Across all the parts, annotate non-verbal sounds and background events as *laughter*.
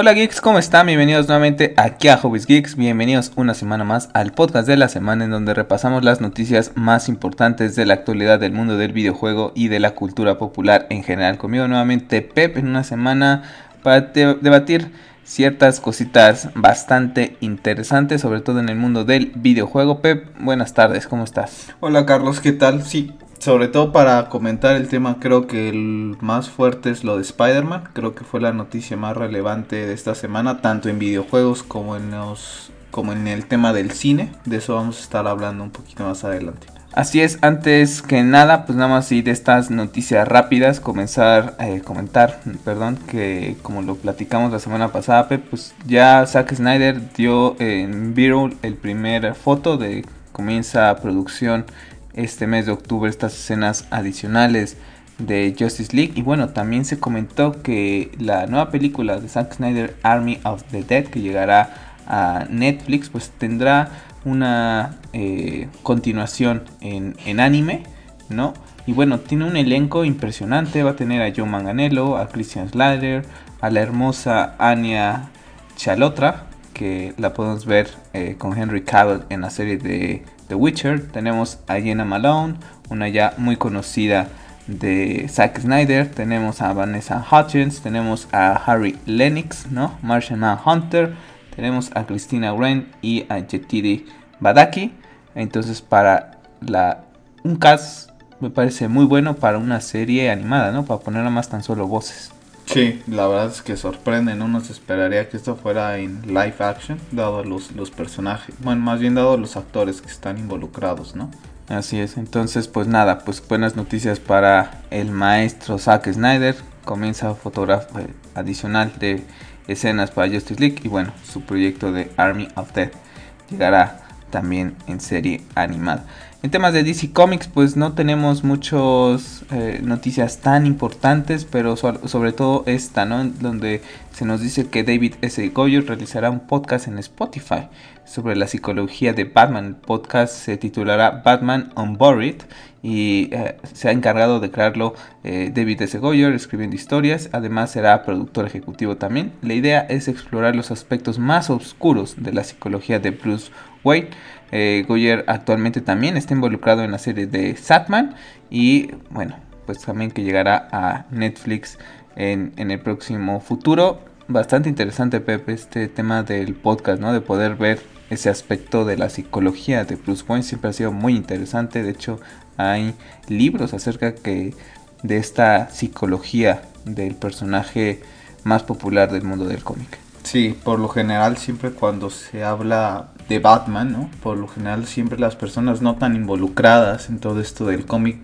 Hola geeks, ¿cómo están? Bienvenidos nuevamente aquí a Hobbies Geeks. Bienvenidos una semana más al podcast de la semana en donde repasamos las noticias más importantes de la actualidad del mundo del videojuego y de la cultura popular en general. Conmigo nuevamente Pep en una semana para debatir ciertas cositas bastante interesantes, sobre todo en el mundo del videojuego. Pep, buenas tardes, ¿cómo estás? Hola Carlos, ¿qué tal? Sí, sobre todo para comentar el tema, creo que el más fuerte es lo de Spider-Man. Creo que fue la noticia más relevante de esta semana, tanto en videojuegos como en los como en el tema del cine. De eso vamos a estar hablando un poquito más adelante. Así es, antes que nada, pues nada más ir de estas noticias rápidas, comenzar eh, comentar, perdón, que como lo platicamos la semana pasada, pues ya Zack Snyder dio en Viral el primer foto de comienza producción este mes de octubre estas escenas adicionales de Justice League. Y bueno, también se comentó que la nueva película de Zack Snyder, Army of the Dead, que llegará a Netflix, pues tendrá una eh, continuación en, anime, ¿no? Y bueno, tiene un elenco impresionante. Va a tener a Joe Manganello, a Christian Slater, a la hermosa Anya Chalotra, que la podemos ver eh, con Henry Cavill en la serie de The Witcher. Tenemos a Jenna Malone, una ya muy conocida de Zack Snyder. Tenemos a Vanessa Hutchins, tenemos a Harry Lennox, ¿no? Martian Hunter. Tenemos a Christina Wren y a Jetiri Badaki. Entonces, para la, un cast me parece muy bueno para una serie animada, ¿no? Para ponerla más tan solo voces. Sí, la verdad es que sorprende, no nos esperaría que esto fuera en live action, dado los, los personajes, bueno, más bien dado los actores que están involucrados, ¿no? Así es, entonces pues nada, pues buenas noticias para el maestro Zack Snyder, comienza fotógrafo eh, adicional de escenas para Justice League y bueno, su proyecto de Army of Death llegará también en serie animada. En temas de DC Comics, pues no tenemos muchas eh, noticias tan importantes, pero sobre todo esta, ¿no? Donde se nos dice que David S. Goyer realizará un podcast en Spotify sobre la psicología de Batman. El podcast se titulará Batman Unburied y eh, se ha encargado de crearlo eh, David S. Goyer escribiendo historias. Además será productor ejecutivo también. La idea es explorar los aspectos más oscuros de la psicología de Bruce Wayne. Eh, Goyer actualmente también está involucrado en la serie de Satman y bueno, pues también que llegará a Netflix en, el próximo futuro. Bastante interesante, Pepe, este tema del podcast, ¿no? De poder ver ese aspecto de la psicología de Bruce Wayne siempre ha sido muy interesante. De hecho, hay libros acerca que de esta psicología del personaje más popular del mundo del cómic. Sí, por lo general siempre cuando se habla de Batman, ¿no? Por lo general siempre las personas no tan involucradas en todo esto del cómic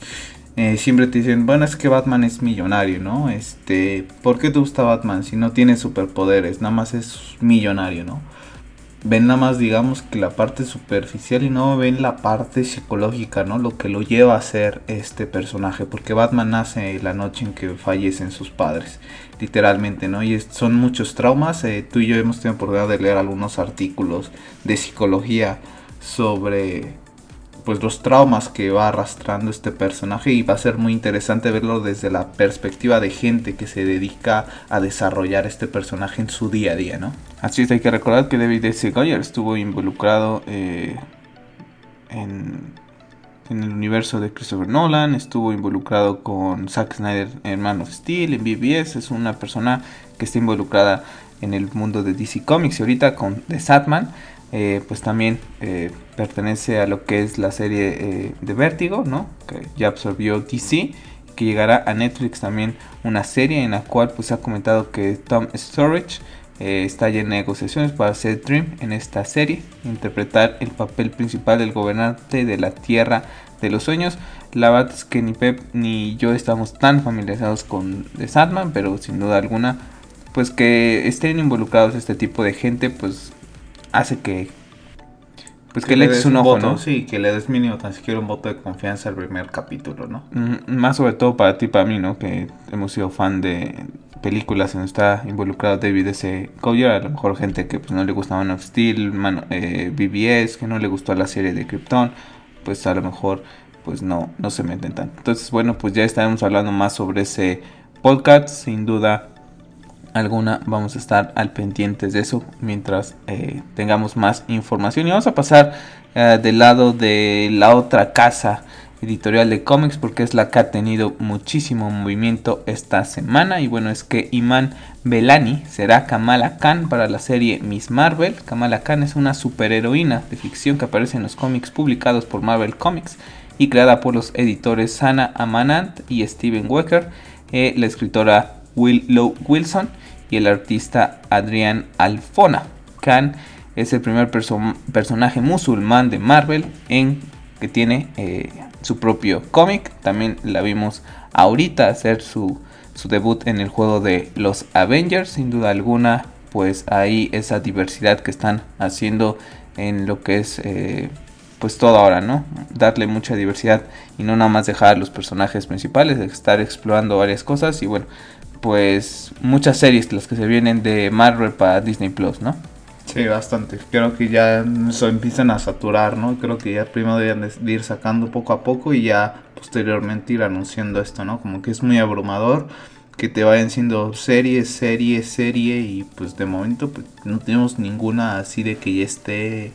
eh, siempre te dicen, bueno, es que Batman es millonario, ¿no? Este, ¿por qué te gusta Batman si no tiene superpoderes? Nada más es millonario, ¿no? Ven nada más digamos que la parte superficial y no ven la parte psicológica, ¿no? Lo que lo lleva a ser este personaje, porque Batman nace la noche en que fallecen sus padres, literalmente, ¿no? Y son muchos traumas, eh, tú y yo hemos tenido oportunidad de leer algunos artículos de psicología sobre pues los traumas que va arrastrando este personaje y va a ser muy interesante verlo desde la perspectiva de gente que se dedica a desarrollar este personaje en su día a día, ¿no? Así es, hay que recordar que David S. Goyer estuvo involucrado eh, en, en, el universo de Christopher Nolan, estuvo involucrado con Zack Snyder en Man of Steel, en BBS, es una persona que está involucrada en el mundo de DC Comics y ahorita con The Satman eh, pues también eh, pertenece a lo que es la serie eh, de Vértigo, ¿no? Que ya absorbió DC, que llegará a Netflix también una serie en la cual pues ha comentado que Tom Storage está ya en negociaciones para hacer Dream en esta serie, interpretar el papel principal del gobernante de la Tierra de los Sueños. La verdad es que ni Pep ni yo estamos tan familiarizados con The Sandman, pero sin duda alguna, pues que estén involucrados este tipo de gente, pues hace que pues que, le des un, ojo, ¿no? Sí, que le des mínimo tan siquiera un voto de confianza al primer capítulo, ¿no? más sobre todo para ti, para mí, ¿no? Que hemos sido fan de películas en donde está involucrado David S. Goyer, a lo mejor gente que pues, no le gusta Man of Steel, eh, BBS, que no le gustó la serie de Krypton, pues a lo mejor pues no, no se meten tanto. Entonces, bueno, pues ya estaremos hablando más sobre ese podcast, sin duda alguna vamos a estar al pendientes de eso mientras eh, tengamos más información y vamos a pasar eh, del lado de la otra casa editorial de cómics porque es la que ha tenido muchísimo movimiento esta semana y bueno es que Iman Belani será Kamala Khan para la serie Miss Marvel. Kamala Khan es una superheroína de ficción que aparece en los cómics publicados por Marvel Comics y creada por los editores Sana Amanant y Steven Wecker, eh, la escritora Willow Wilson y el artista Adrián Alfona. Khan es el primer personaje musulmán de Marvel en que tiene eh, su propio cómic. También la vimos ahorita hacer su, su, debut en el juego de los Avengers. Sin duda alguna, pues ahí esa diversidad que están haciendo en lo que es eh, pues todo ahora, ¿no? Darle mucha diversidad y no nada más dejar a los personajes principales, estar explorando varias cosas y bueno, pues muchas series las que se vienen de Marvel para Disney Plus, ¿no? Sí, bastante. Creo que ya se empiezan a saturar, ¿no? Creo que ya primero deben de ir sacando poco a poco y ya posteriormente ir anunciando esto, ¿no? Como que es muy abrumador que te vayan siendo serie, serie, serie y pues de momento pues, no tenemos ninguna así de que ya esté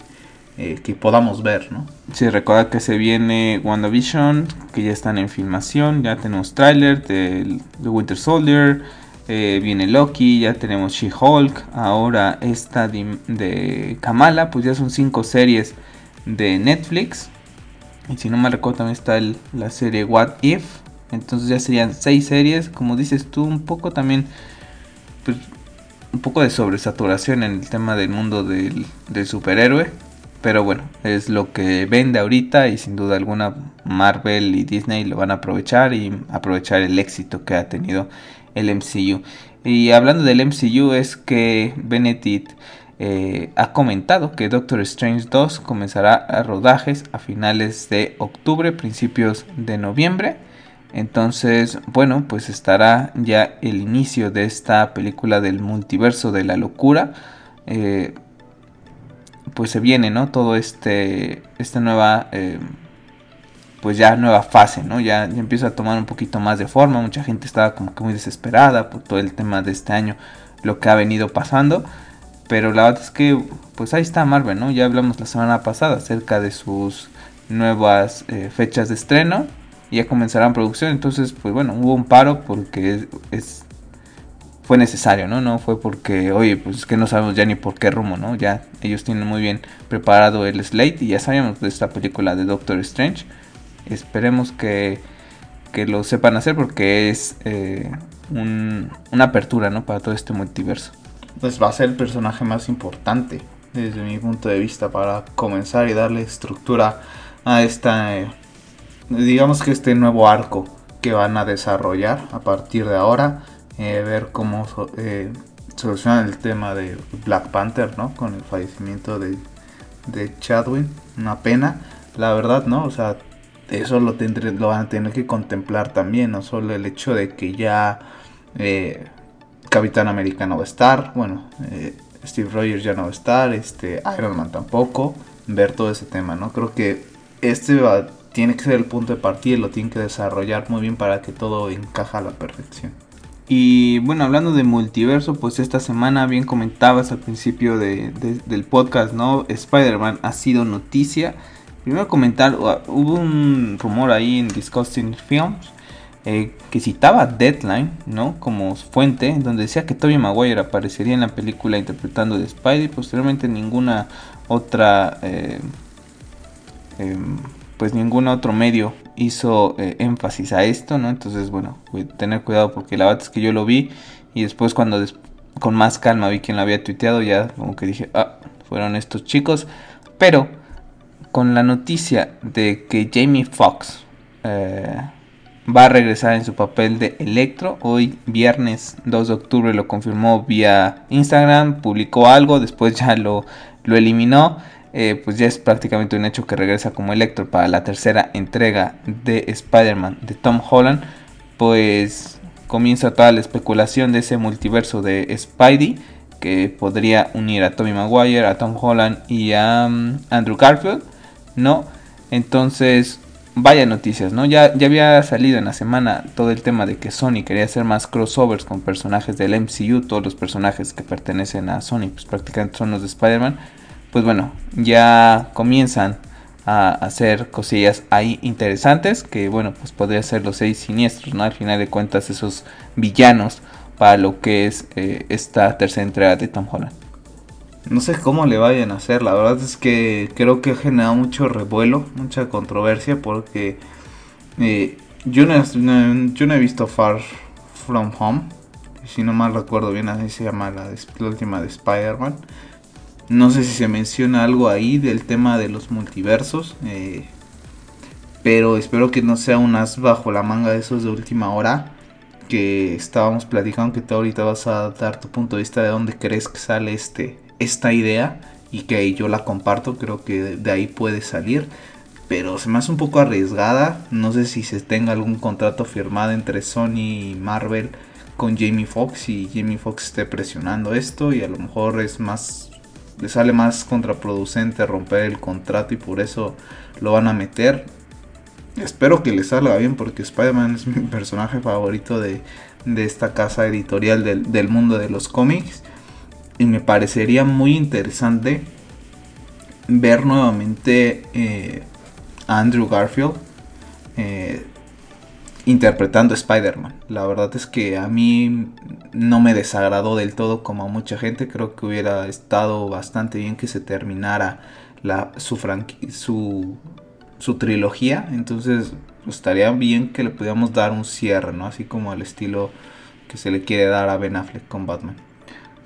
eh, que podamos ver, ¿no? Sí, recuerda que se viene WandaVision, que ya están en filmación, ya tenemos tráiler de, de Winter Soldier, eh, viene Loki, ya tenemos She-Hulk, ahora esta de, Kamala, pues ya son cinco series de Netflix. Y si no me recuerdo también está la serie What If. Entonces ya serían seis series, como dices tú, un poco también, pues, un poco de sobresaturación en el tema del mundo del, del superhéroe. Pero bueno, es lo que vende ahorita y sin duda alguna Marvel y Disney lo van a aprovechar y aprovechar el éxito que ha tenido el MCU. Y hablando del MCU es que Benedict eh, ha comentado que Doctor Strange 2 comenzará a rodajes a finales de octubre, principios de noviembre. Entonces, bueno, pues estará ya el inicio de esta película del multiverso de la locura. Eh, pues se viene, ¿no? Todo este, esta nueva eh, pues ya nueva fase, ¿no? Ya, empieza a tomar un poquito más de forma, mucha gente estaba como que muy desesperada por todo el tema de este año, lo que ha venido pasando, pero la verdad es que pues ahí está Marvel, ¿no? Ya hablamos la semana pasada acerca de sus nuevas eh, fechas de estreno, ya comenzarán producción, entonces pues bueno, hubo un paro porque es, fue necesario, ¿no? No fue porque, oye, pues es que no sabemos ya ni por qué rumbo, ¿no? Ya ellos tienen muy bien preparado el slate y ya sabíamos de esta película de Doctor Strange. Esperemos que, lo sepan hacer porque es eh, una apertura ¿no? para todo este multiverso. Pues va a ser el personaje más importante desde mi punto de vista para comenzar y darle estructura a esta, eh, digamos que este nuevo arco que van a desarrollar a partir de ahora, eh, ver cómo solucionan el tema de Black Panther, ¿no? Con el fallecimiento de, de Chadwick, una pena, la verdad, ¿no? O sea, eso lo, tendré, lo van a tener que contemplar también, no solo el hecho de que ya eh, Capitán América no va a estar, bueno, eh, Steve Rogers ya no va a estar, este, Iron Man tampoco, ver todo ese tema, ¿no? Creo que este tiene que ser el punto de partida y lo tienen que desarrollar muy bien para que todo encaja a la perfección. Y bueno, hablando de multiverso, pues esta semana bien comentabas al principio del podcast, ¿no? Spider-Man ha sido noticia Primero comentar, hubo un rumor ahí en Discussing Films eh, que citaba Deadline, ¿no? Como fuente, donde decía que Tobey Maguire aparecería en la película interpretando de Spidey. Posteriormente ninguna otra, eh, em, pues ningún otro medio hizo eh, énfasis a esto, ¿no? Entonces, bueno, tener cuidado porque la verdad es que yo lo vi y después cuando con más calma vi quién lo había tuiteado, ya como que dije, ah, fueron estos chicos. Pero con la noticia de que Jamie Foxx eh, va a regresar en su papel de Electro. Hoy, viernes 2 de octubre, lo confirmó vía Instagram, publicó algo, después ya lo, lo eliminó. Eh, pues ya es prácticamente un hecho que regresa como Electro para la tercera entrega de Spider-Man de Tom Holland. Pues comienza toda la especulación de ese multiverso de Spidey que podría unir a Tommy Maguire, a Tom Holland y a mm, Andrew Garfield. ¿No? Entonces, vaya noticias, ¿no? Ya, ya había salido en la semana todo el tema de que Sony quería hacer más crossovers con personajes del MCU, todos los personajes que pertenecen a Sony, pues prácticamente son los de Spider-Man. Pues bueno, ya comienzan a hacer cosillas ahí interesantes, que bueno, pues podría ser los seis siniestros, ¿no? Al final de cuentas, esos villanos para lo que es eh, esta tercera entrega de Tom Holland. No sé cómo le vayan a hacer, la verdad es que creo que ha generado mucho revuelo, mucha controversia, porque eh, yo, no, yo no he visto Far From Home, si no mal recuerdo bien, así se llama la, última de Spider-Man. No sé si se menciona algo ahí del tema de los multiversos, eh, pero espero que no sea un as bajo la manga de esos de última hora que estábamos platicando que tú ahorita vas a dar tu punto de vista de dónde crees que sale este esta idea y que yo la comparto, creo que de ahí puede salir. Pero se me hace un poco arriesgada. No sé si se tenga algún contrato firmado entre Sony y Marvel con Jamie Foxx y Jamie Foxx esté presionando esto y a lo mejor es más le sale más contraproducente romper el contrato y por eso lo van a meter. Espero que le salga bien porque Spider-Man es mi *laughs* personaje favorito de, esta casa editorial del, del mundo de los cómics y me parecería muy interesante ver nuevamente eh, a Andrew Garfield eh, interpretando Spider-Man. La verdad es que a mí no me desagradó del todo como a mucha gente. Creo que hubiera estado bastante bien que se terminara su, su trilogía. Entonces estaría bien que le pudiéramos dar un cierre, ¿no? Así como el estilo que se le quiere dar a Ben Affleck con Batman.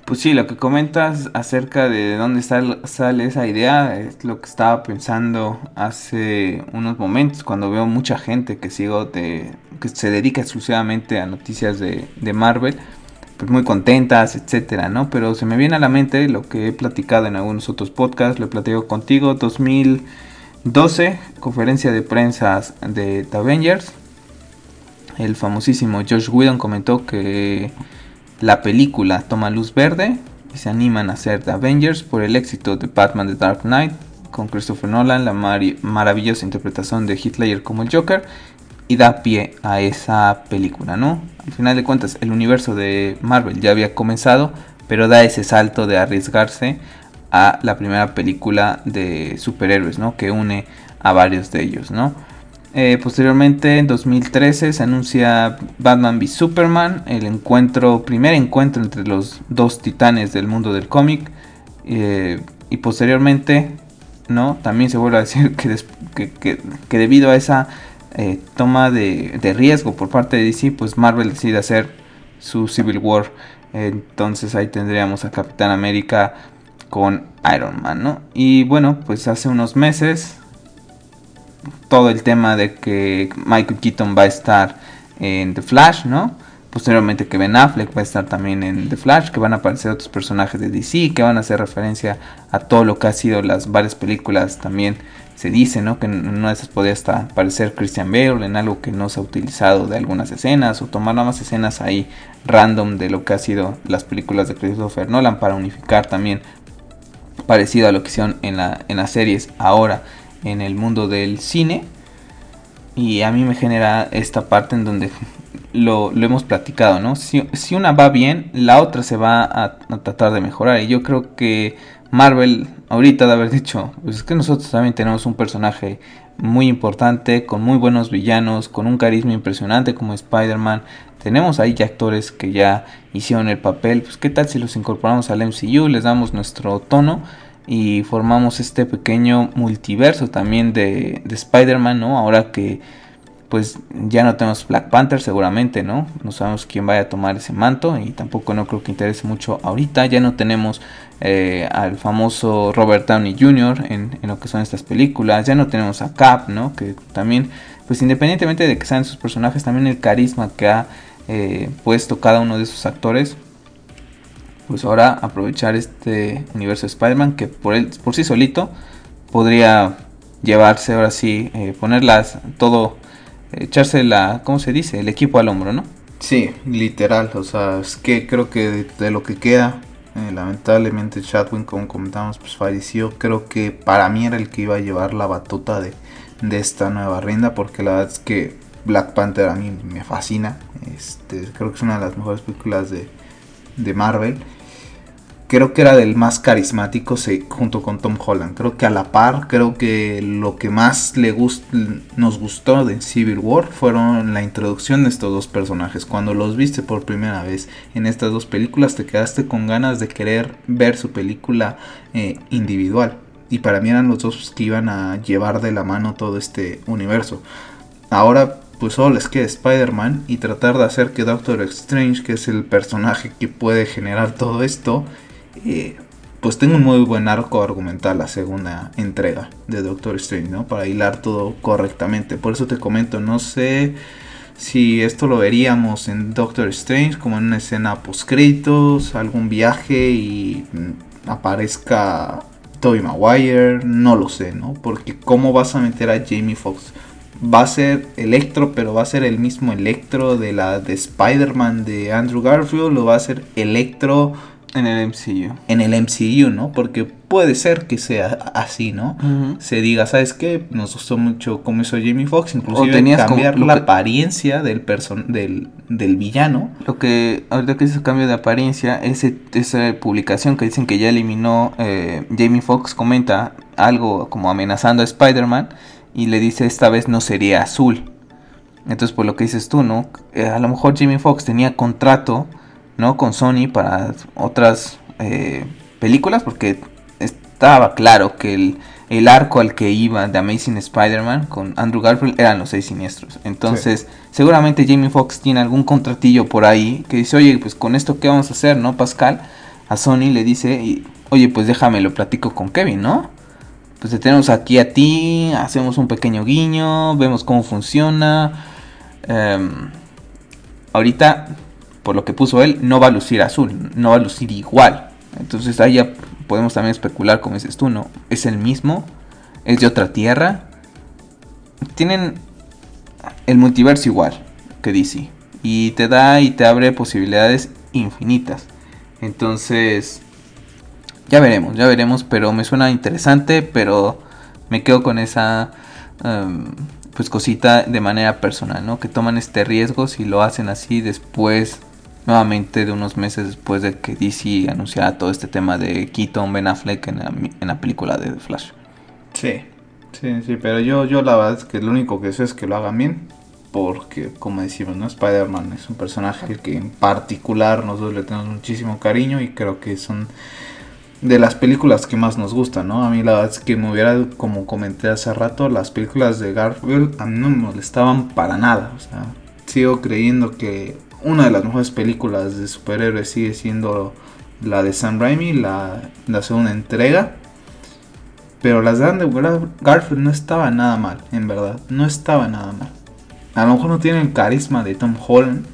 Pues sí, lo que comentas acerca de dónde sale esa idea es lo que estaba pensando hace unos momentos cuando veo mucha gente que sigo de, que se dedica exclusivamente a noticias de, Marvel, pues muy contentas, etcétera, ¿no? Pero se me viene a la mente lo que he platicado en algunos otros podcasts, lo he platicado contigo, 2012, conferencia de prensa de The Avengers. El famosísimo Josh Whedon comentó que la película toma luz verde y se animan a hacer The Avengers por el éxito de Batman The Dark Knight con Christopher Nolan, la maravillosa interpretación de Hitler como el Joker y da pie a esa película, ¿no? Al final de cuentas, el universo de Marvel ya había comenzado, pero da ese salto de arriesgarse a la primera película de superhéroes, ¿no? Que une a varios de ellos, ¿no? Eh, posteriormente, en 2013, se anuncia Batman v Superman, el encuentro, primer encuentro entre los dos titanes del mundo del cómic. Eh, y posteriormente, ¿no? También se vuelve a decir que, que, debido a esa eh, toma de, de, riesgo por parte de DC, pues Marvel decide hacer su Civil War. Entonces ahí tendríamos a Capitán América con Iron Man, ¿no? Y bueno, pues hace unos meses todo el tema de que Michael Keaton va a estar en The Flash, ¿no? Posteriormente que Ben Affleck va a estar también en The Flash, que van a aparecer otros personajes de DC, que van a hacer referencia a todo lo que ha sido las varias películas también se dice, ¿no? Que en una de esas podría hasta aparecer Christian Bale en algo que no se ha utilizado de algunas escenas o tomar nada más escenas ahí random de lo que ha sido las películas de Christopher Nolan para unificar también parecido a lo que hicieron en, la, en las series ahora en el mundo del cine. Y a mí me genera esta parte en donde lo, hemos platicado, ¿no? Si, una va bien, la otra se va a, tratar de mejorar. Y yo creo que Marvel, ahorita de haber dicho, pues es que nosotros también tenemos un personaje muy importante, con muy buenos villanos, con un carisma impresionante como Spider-Man. Tenemos ahí ya actores que ya hicieron el papel. Pues qué tal si los incorporamos al MCU, les damos nuestro tono y formamos este pequeño multiverso también de, Spider-Man, ¿no? Ahora que pues ya no tenemos Black Panther seguramente, ¿no? No sabemos quién vaya a tomar ese manto y tampoco no creo que interese mucho ahorita. Ya no tenemos eh, al famoso Robert Downey Jr. En, lo que son estas películas. Ya no tenemos a Cap, ¿no? Que también, pues independientemente de que sean sus personajes, también el carisma que ha eh, puesto cada uno de esos actores pues ahora aprovechar este universo de Spider-Man que por, él, por sí solito podría llevarse ahora sí, eh, ponerlas todo, echarse la, ¿cómo se dice? El equipo al hombro, ¿no? Sí, literal, o sea, es que creo que de, lo que queda Eh, lamentablemente Chadwick, como comentamos, pues falleció. Creo que para mí era el que iba a llevar la batuta de, de esta nueva rinda, porque la verdad es que Black Panther a mí me fascina. Este, creo que es una de las mejores películas de, de Marvel creo que era del más carismático junto con Tom Holland. Creo que a la par, creo que lo que más le nos gustó de Civil War fueron la introducción de estos dos personajes. Cuando los viste por primera vez en estas dos películas, te quedaste con ganas de querer ver su película eh, individual. Y para mí eran los dos que iban a llevar de la mano todo este universo. Ahora pues solo les queda Spider-Man y tratar de hacer que Doctor Strange, que es el personaje que puede generar todo esto, pues tengo un muy buen arco argumental la segunda entrega de Doctor Strange, ¿no? Para hilar todo correctamente. Por eso te comento, no sé si esto lo veríamos en Doctor Strange como en una escena post créditos, algún viaje y aparezca Tobey Maguire, no lo sé, ¿no? Porque cómo vas a meter a Jamie Foxx va a ser Electro, pero va a ser el mismo Electro de la de Spider-Man de Andrew Garfield, o va a ser Electro en el MCU. En el MCU, ¿no? Porque puede ser que sea así, ¿no? Se diga, ¿sabes qué? Nos gustó mucho cómo hizo Jamie Foxx, inclusive tenías cambiar la apariencia del, person del, del villano. Lo que, ahorita que hizo cambio de apariencia, ese, esa publicación que dicen que ya eliminó eh, Jamie Foxx comenta algo como amenazando a Spider-Man y le dice esta vez no sería azul. Entonces, por lo que dices tú, ¿no? Eh, a lo mejor Jamie Foxx tenía contrato ¿no? Con Sony para otras eh, películas, porque estaba claro que el, el, arco al que iba de Amazing Spider-Man con Andrew Garfield eran los seis siniestros. Entonces, seguramente Jamie Foxx tiene algún contratillo por ahí que dice, oye, pues con esto, ¿qué vamos a hacer, no, Pascal? A Sony le dice, oye, pues déjame, lo platico con Kevin, ¿no? Pues te tenemos aquí a ti, hacemos un pequeño guiño, vemos cómo funciona. Em, ahorita por lo que puso él, no va a lucir azul, no va a lucir igual. Entonces ahí ya podemos también especular, como dices tú, ¿no? Es el mismo, es de otra tierra. Tienen el multiverso igual que DC. Y te da y te abre posibilidades infinitas. Entonces, ya veremos, ya veremos, pero me suena interesante, pero me quedo con esa em, pues cosita de manera personal, ¿no? Que toman este riesgo si lo hacen así después nuevamente de unos meses después de que DC anunciara todo este tema de Keaton Ben Affleck en la, película de The Flash. Sí, sí, sí, pero yo, yo la verdad es que lo único que sé es que lo hagan bien. Porque, como decimos, ¿no? Spider-Man es un personaje que en particular nosotros le tenemos muchísimo cariño y creo que son de las películas que más nos gustan, ¿no? A mí la verdad es que me hubiera, como comenté hace rato, las películas de Garfield a mí no me molestaban para nada. O sea, sigo creyendo que una de las mejores películas de superhéroes sigue siendo la de Sam Raimi, la, segunda entrega. Pero las de Andrew Garfield no estaba nada mal, en verdad. No estaba nada mal. A lo mejor no tiene el carisma de Tom Holland.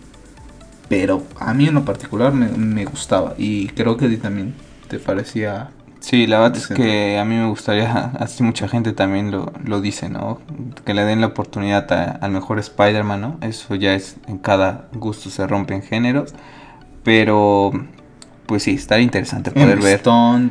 Pero a mí en lo particular me, gustaba. Y creo que a ti también te parecía Sí, la verdad es que a mí me gustaría, *laughs* así mucha gente también lo, lo dice, ¿no? Que le den la oportunidad al mejor Spider-Man, ¿no? Eso ya es, en cada gusto se rompen géneros, pero pues sí, estaría interesante poder ver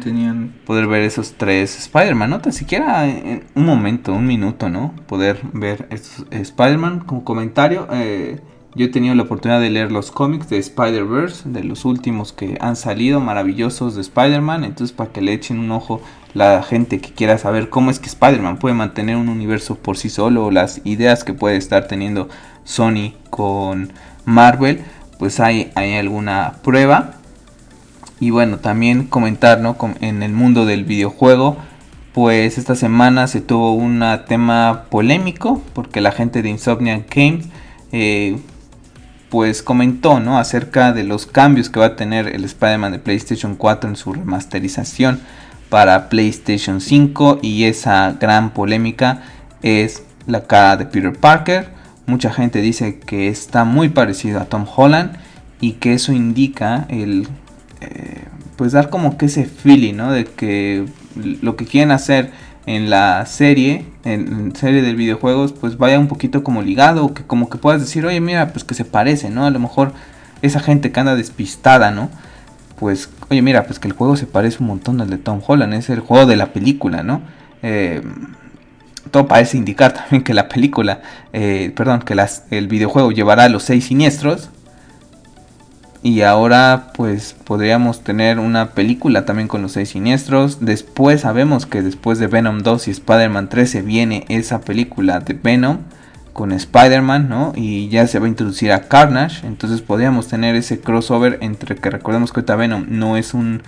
tenían... poder ver esos tres Spider-Man, no tan siquiera en un momento, un minuto, ¿no? Poder ver estos Spider-Man como comentario. Eh, yo he tenido la oportunidad de leer los cómics de Spider-Verse, de los últimos que han salido, maravillosos de Spider-Man. Entonces, para que le echen un ojo la gente que quiera saber cómo es que Spider-Man puede mantener un universo por sí solo, o las ideas que puede estar teniendo Sony con Marvel, pues hay, hay alguna prueba. Y bueno, también comentar, ¿no? En el mundo del videojuego, pues esta semana se tuvo un tema polémico, porque la gente de Insomniac Games. Eh, pues comentó ¿no? acerca de los cambios que va a tener el Spider-Man de PlayStation 4 en su remasterización para PlayStation 5 y esa gran polémica es la cara de Peter Parker. Mucha gente dice que está muy parecido a Tom Holland y que eso indica el eh, pues dar como que ese feeling ¿no? de que lo que quieren hacer en la serie, en, serie de videojuegos, pues vaya un poquito como ligado, que como que puedas decir, oye, mira, pues que se parece, ¿no? A lo mejor esa gente que anda despistada, ¿no? pues, oye, mira, pues que el juego se parece un montón al de Tom Holland, es el juego de la película, ¿no? Eh, todo parece indicar *laughs* también que la película, eh, perdón, que el videojuego llevará a los seis siniestros. Y ahora pues podríamos tener una película también con los seis siniestros. Después sabemos que después de Venom 2 y Spider-Man 13 viene esa película de Venom con Spider-Man, ¿no? Y ya se va a introducir a Carnage. Entonces podríamos tener ese crossover entre que recordemos que ahorita Venom no es un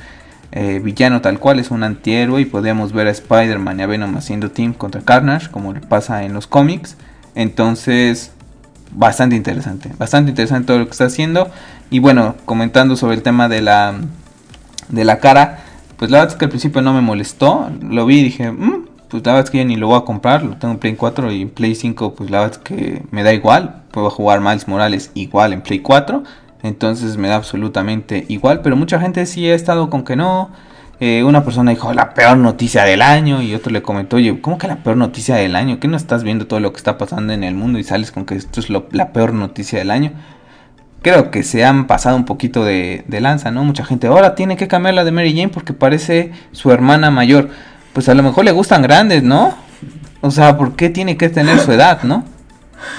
eh, villano tal cual, es un antihéroe y podemos ver a Spider-Man y a Venom haciendo team contra Carnage, como pasa en los cómics. Entonces, bastante interesante, bastante interesante todo lo que está haciendo. Y bueno, comentando sobre el tema de la, de la cara, pues la verdad es que al principio no me molestó, lo vi y dije, mm, pues la verdad es que ya ni lo voy a comprar, lo tengo en Play 4 y en Play 5, pues la verdad es que me da igual, puedo jugar Miles Morales igual en Play 4 entonces me da absolutamente igual. Pero mucha gente sí ha estado con que no. Eh, una persona dijo la peor noticia del año y otro le comentó, oye, ¿cómo que la peor noticia del año? ¿Qué no estás viendo todo lo que está pasando en el mundo y sales con que esto es la peor noticia del año? Creo que se han pasado un poquito de, de lanza, ¿no? Mucha gente, ahora tiene que cambiar la de Mary Jane porque parece su hermana mayor. Pues a lo mejor le gustan grandes, ¿no? O sea, ¿por qué tiene que tener su edad, no?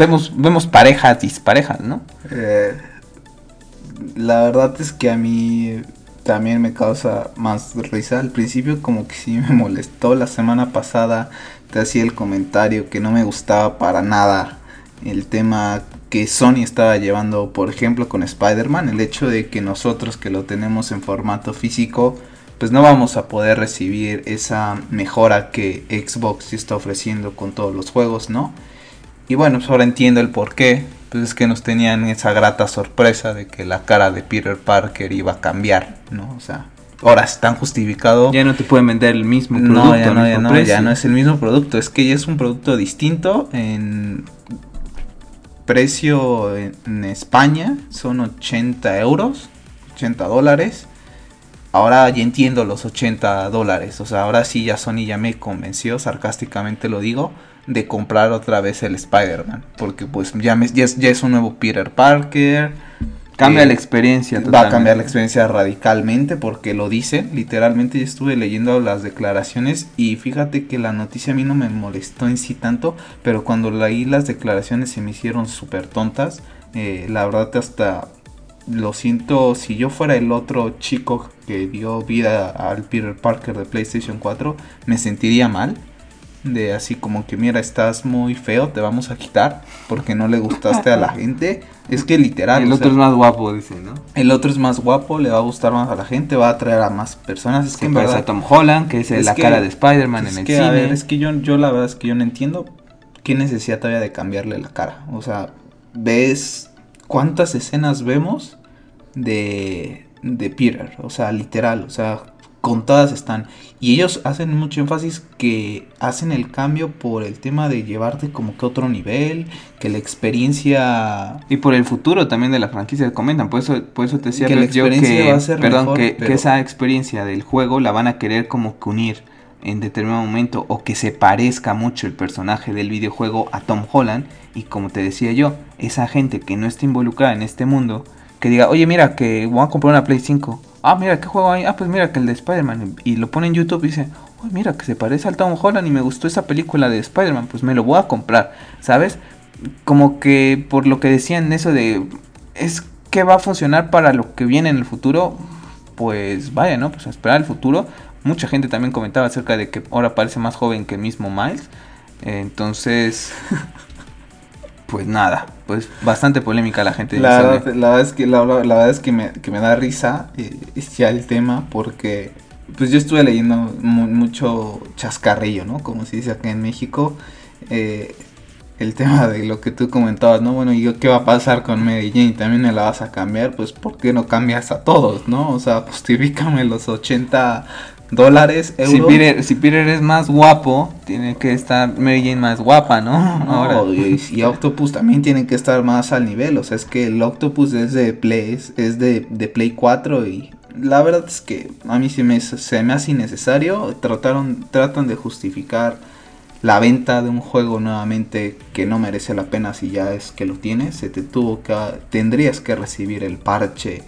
Vemos, vemos parejas disparejas, ¿no? Eh, la verdad es que a mí también me causa más risa. Al principio como que sí me molestó. La semana pasada te hacía el comentario que no me gustaba para nada el tema que Sony estaba llevando, por ejemplo, con Spider-Man. El hecho de que nosotros que lo tenemos en formato físico, pues no vamos a poder recibir esa mejora que Xbox está ofreciendo con todos los juegos, ¿no? Y bueno, pues ahora entiendo el por qué pues es que nos tenían esa grata sorpresa de que la cara de Peter Parker iba a cambiar, ¿no? O sea, ahora están justificado. Ya no te pueden vender el mismo producto. No, ya no, ya no, ya no es el mismo producto. Es que ya es un producto distinto en precio en, España son 80 euros, 80 dólares. Ahora ya entiendo los 80 dólares. O sea, ahora sí ya Sony ya me convenció, sarcásticamente lo digo de comprar otra vez el Spider-Man. Porque pues ya, ya, es, un nuevo Peter Parker. Cambia la experiencia. Va a cambiar la experiencia radicalmente porque lo dice. Literalmente yo estuve leyendo las declaraciones y fíjate que la noticia a mí no me molestó en sí tanto. Pero cuando leí las declaraciones se me hicieron súper tontas. Eh, la verdad hasta lo siento, si yo fuera el otro chico que dio vida al Peter Parker de PlayStation 4, me sentiría mal de así como que mira estás muy feo te vamos a quitar porque no le gustaste a la *laughs* gente es que literal el otro es más guapo dice no el otro es más guapo le va a gustar más a la gente va a atraer a más personas. Es que en verdad, a Tom Holland que es, la cara de Spider-Man en el que, cine. es que yo yo la verdad es que yo no entiendo qué necesidad todavía de cambiarle la cara. O sea ves cuántas escenas vemos de de Peter o sea literal o sea contadas están. Y ellos hacen mucho énfasis que hacen el cambio por el tema de llevarte como que a otro nivel, que la experiencia... Y por el futuro también de la franquicia, comentan, por eso, por eso te decía que la experiencia va a ser perdón, que, que, esa experiencia del juego la van a querer como que unir en determinado momento o que se parezca mucho el personaje del videojuego a Tom Holland y como te decía yo, esa gente que no está involucrada en este mundo, que diga, oye mira que voy a comprar una Play 5 ah, mira, ¿qué juego hay? Ah, pues mira, que el de Spider-Man. Y lo pone en YouTube y dice, uy, mira, que se parece al Tom Holland y me gustó esa película de Spider-Man, pues me lo voy a comprar, ¿sabes? Como que por lo que decían eso de, es que va a funcionar para lo que viene en el futuro, pues vaya, ¿no? Pues a esperar el futuro. Mucha gente también comentaba acerca de que ahora parece más joven que el mismo Miles. Entonces, *laughs* pues nada, pues bastante polémica la gente. La, verdad, la verdad es que, la, verdad es que me, que me da risa eh, ya el tema porque pues yo estuve leyendo mucho chascarrillo, ¿no? Como se dice acá en México. Eh, el tema de lo que tú comentabas, ¿no? Bueno, ¿y qué va a pasar con Medellín? ¿También me la vas a cambiar? Pues, ¿por qué no cambias a todos, no? O sea, *laughs* justifícame los 80 dólares, euros. Si Peter, si Peter es más guapo, tiene que estar Mary Jane más guapa, ¿no? *laughs* Ahora. Y, Octopus también tiene que estar más al nivel. O sea, es que el Octopus es de Play, es, de, Play 4 y la verdad es que a mí se me, se me hace innecesario. Trataron, tratan de justificar la venta de un juego nuevamente que no merece la pena si ya es que lo tienes. Se te tuvo que, tendrías que recibir el parche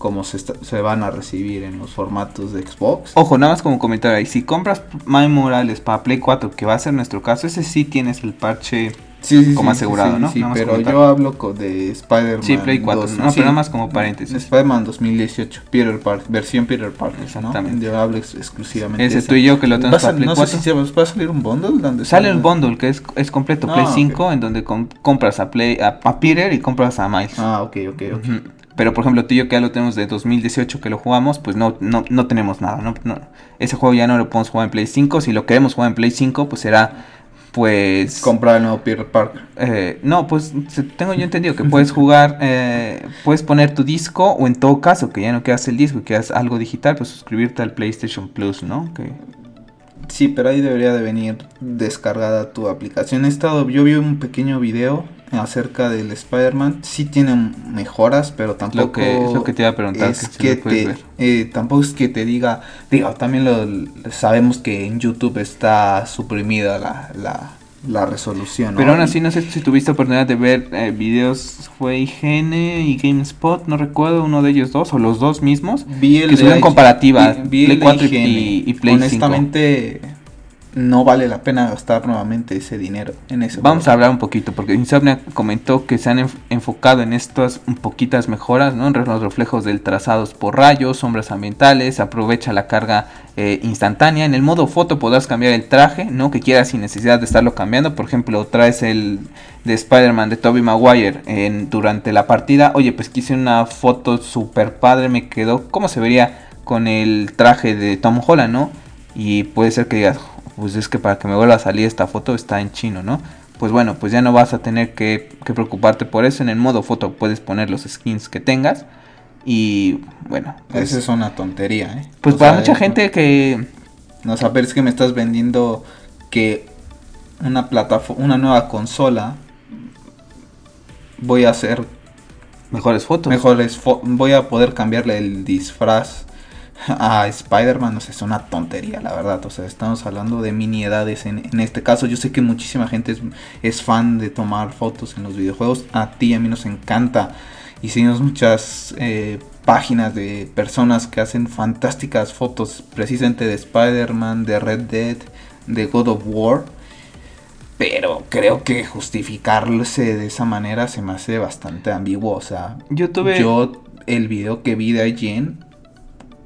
como se, está- se van a recibir en los formatos de Xbox. Ojo, nada más como comentario ahí, si compras Miles Morales para Play 4, que va a ser nuestro caso, ese sí tienes el parche Sí, sí, como sí, asegurado, ¿no? Sí, pero yo hablo de Spider-Man. Sí, Play 4, 2, no, pero nada más como paréntesis. Spider-Man 2018, Peter Parker, versión Peter Parker. Exactamente. ¿no? Yo hablo ex- exclusivamente Ese tú y yo que lo tenemos para Play no 4. sé si va, a salir un bundle donde Sale el bundle que es, es completo, Ah, Play ok. 5, en donde com- compras a, Play, a, a Peter y compras a Miles. Ah, ok, ok, ok. Pero por ejemplo, tú y yo que ya lo tenemos de 2018 que lo jugamos, pues no, no, no tenemos nada, ¿no? No- Ese juego ya no lo podemos jugar en Play 5. Si lo queremos jugar en Play 5, pues será, pues... Comprar el nuevo Peter Parker. eh, no, pues tengo yo entendido que puedes jugar, eh, puedes poner tu disco o en todo caso que ya no quieras el disco y quieras algo digital, pues suscribirte al PlayStation Plus, ¿no? Que Sí, pero ahí debería de venir descargada tu aplicación. He estado, yo vi un pequeño video acerca del Spider-Man. Sí tiene mejoras, pero tampoco lo que es lo que te iba a preguntar, es que te, eh, tampoco es que te diga, digo, también lo, sabemos que en YouTube está suprimida la, la, la resolución. ¿no? Pero aún así, no sé si tuviste oportunidad de ver eh, videos, fue IGN y GameSpot, no recuerdo, uno de ellos dos, o los dos mismos. Vi el que subieron comparativas, vi- vi Play el de 4 y- y- Play 5. No vale la pena gastar nuevamente ese dinero en ese Vamos a hablar un poquito, porque Insomnia comentó que se han enf- enfocado en estas poquitas mejoras, ¿no? En los reflejos del trazados por rayos, sombras ambientales, aprovecha la carga eh, instantánea. En el modo foto podrás cambiar el traje, ¿no? Que quieras sin necesidad de estarlo cambiando. Por ejemplo, traes el de Spider-Man de Tobey Maguire en, durante la partida. Oye, pues quise una foto super padre, me quedó. ¿Cómo se vería con el traje de Tom Holland, no? Y puede ser que digas, pues es que para que me vuelva a salir esta foto está en chino, ¿no? Pues bueno, pues ya no vas a tener que, que preocuparte por eso. En el modo foto puedes poner los skins que tengas. Y bueno, pues, Esa es una tontería, ¿eh? pues O para sea, mucha es- gente que... No saber es que me estás vendiendo que una plataforma, una nueva consola voy a hacer Mejores fotos. mejores fo- voy a poder cambiarle el disfraz a *laughs* Spider-Man, no sé, es una tontería, la verdad. O sea, estamos hablando de miniedades en, en este caso. Yo sé que muchísima gente es, es fan de tomar fotos en los videojuegos. A ti, a mí nos encanta. Y seguimos muchas eh, páginas de personas que hacen fantásticas fotos, precisamente de Spider-Man, de Red Dead, de God of War. Pero creo que justificarse de esa manera se me hace bastante ambiguo. O sea, Yo tuve... yo el video que vi de IGN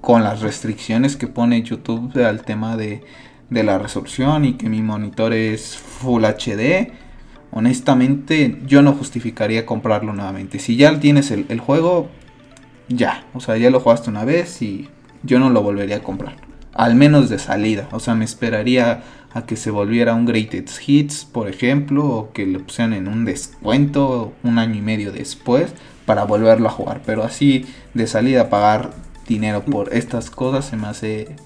con las restricciones que pone YouTube al tema de, de la resolución y que mi monitor es Full HD, honestamente yo no justificaría comprarlo nuevamente. Si ya tienes el, el juego, ya, o sea, ya lo jugaste una vez y yo no lo volvería a comprar. Al menos de salida, o sea, me esperaría a que se volviera un Greatest Hits, por ejemplo, o que le pusieran en un descuento un año y medio después para volverlo a jugar. Pero así de salida pagar dinero por estas cosas se me hace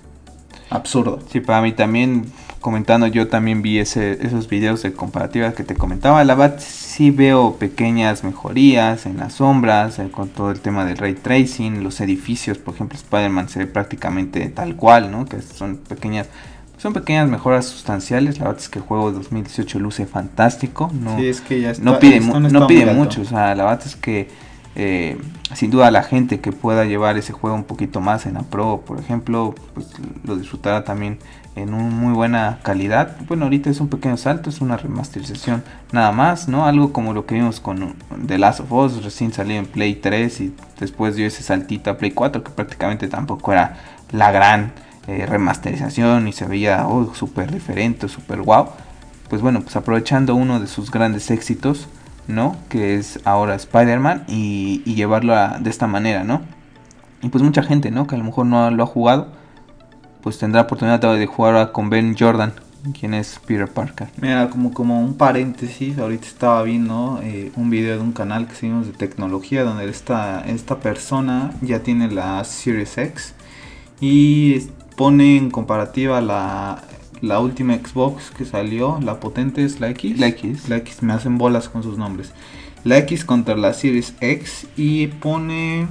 absurdo. Sí, para mí también, comentando, yo también vi ese, esos videos de comparativas que te comentaba. La verdad, sí veo pequeñas mejorías en las sombras, eh, con todo el tema del ray tracing, los edificios, por ejemplo, Spider-Man se ve prácticamente tal cual, ¿no? Que son pequeñas. Son pequeñas mejoras sustanciales. La verdad es que el juego de 2018 luce fantástico. No, Sí, es que ya está- no pide, no no pide mucho. O sea, la verdad es que eh, sin duda la gente que pueda llevar ese juego un poquito más en la Pro, por ejemplo, pues lo disfrutará también en una muy buena calidad. Bueno, ahorita es un pequeño salto, es una remasterización nada más, ¿no? Algo como lo que vimos con The Last of Us, recién salió en Play 3 y después dio ese saltito a Play 4 que prácticamente tampoco era la gran eh, remasterización y se veía oh, súper diferente, súper guau. Pues bueno, pues aprovechando uno de sus grandes éxitos, ¿no? Que es ahora Spider-Man y, llevarlo a- de esta manera, ¿no? Y pues mucha gente, ¿no? Que a lo mejor no lo ha jugado, pues tendrá oportunidad de jugar con Ben Jordan, quien es Peter Parker. Mira, como, como un paréntesis, ahorita estaba viendo eh, un video de un canal que seguimos de tecnología donde esta, esta persona ya tiene la Series X y pone en comparativa la, la última Xbox que salió, la potente es la X. La X. La X, me hacen bolas con sus nombres. La X contra la Series X y pone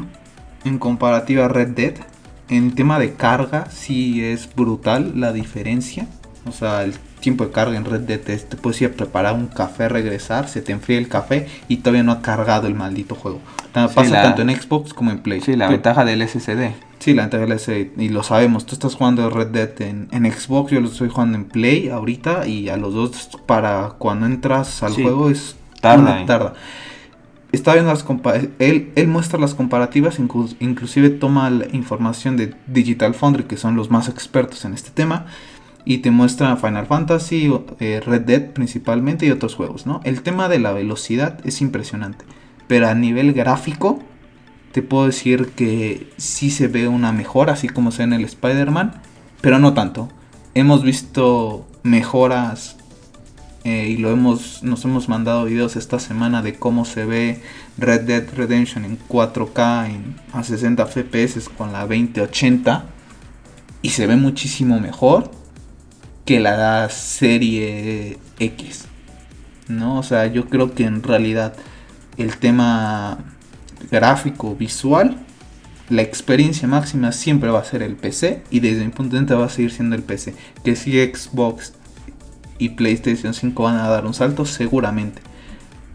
en comparativa Red Dead. En tema de carga, sí es brutal la diferencia. O sea, el tiempo de carga en Red Dead te puedes ir a preparar un café, regresar, se te enfría el café y todavía no ha cargado el maldito juego. pasa tanto en Xbox como en Play. Sí, la ventaja del SSD. Sí, la ventaja del SSD. Y lo sabemos, tú estás jugando Red Dead en, Xbox, yo lo estoy jugando en Play ahorita y a los dos para cuando entras al juego es tarda. tarda está viendo las él, él muestra las comparativas, inclusive toma la información de Digital Foundry, que son los más expertos en este tema, y te muestra Final Fantasy, eh, Red Dead principalmente y otros juegos, ¿no? El tema de la velocidad es impresionante, pero a nivel gráfico te puedo decir que sí se ve una mejora, así como se ve en el Spider-Man, pero no tanto. Hemos visto mejoras eh, y lo hemos, nos hemos mandado videos esta semana de cómo se ve Red Dead Redemption en 4K a 60 FPS con la 2080 y se ve muchísimo mejor que la serie X. ¿No? O sea, yo creo que en realidad el tema gráfico, visual, la experiencia máxima siempre va a ser el PC y desde mi punto de vista va a seguir siendo el PC. Que si Xbox y PlayStation 5 van a dar un salto seguramente.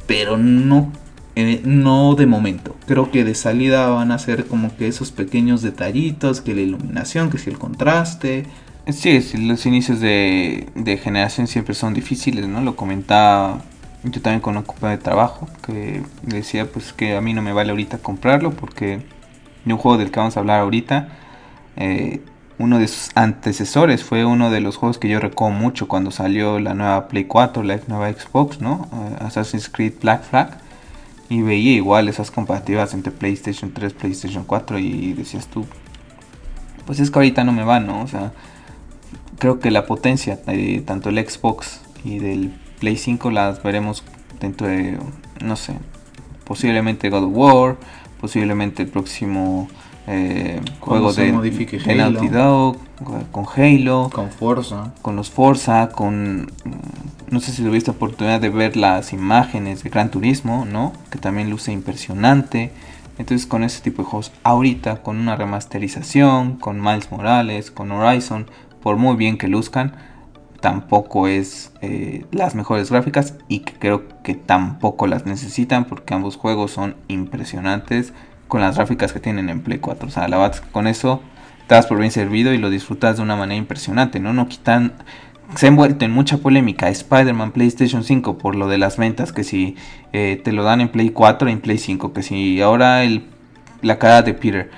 Pero no, eh, no de momento. Creo que de salida van a ser como que esos pequeños detallitos, que la iluminación, que si el contraste. Sí, los inicios de, generación siempre son difíciles, ¿no? Lo comentaba yo también con un compañero de trabajo, que decía pues que a mí no me vale ahorita comprarlo porque de un juego del que vamos a hablar ahorita, eh, uno de sus antecesores fue uno de los juegos que yo recuerdo mucho cuando salió la nueva Play 4, la nueva Xbox, ¿no? Eh, Assassin's Creed Black Flag. Y veía igual esas comparativas entre PlayStation 3, PlayStation 4 y decías tú, pues es que ahorita no me va, ¿no? O sea, creo que la potencia de tanto el Xbox y del Play 5 las veremos dentro de, no sé, posiblemente God of War, posiblemente el próximo eh, juegos de, de Naughty Dog, con Halo, con Forza, con los Forza, con no sé si tuviste oportunidad de ver las imágenes de Gran Turismo, ¿no? Que también luce impresionante. Entonces con ese tipo de juegos ahorita con una remasterización, con Miles Morales, con Horizon, por muy bien que luzcan, tampoco es eh, las mejores gráficas y que creo que tampoco las necesitan porque ambos juegos son impresionantes con las gráficas que tienen en Play 4. O sea, la verdad con eso te das por bien servido y lo disfrutas de una manera impresionante, ¿no? No quitan... Se ha envuelto en mucha polémica Spider-Man PlayStation 5 por lo de las ventas, que si eh, te lo dan en Play 4 en Play 5, que si ahora el, la cara de Peter.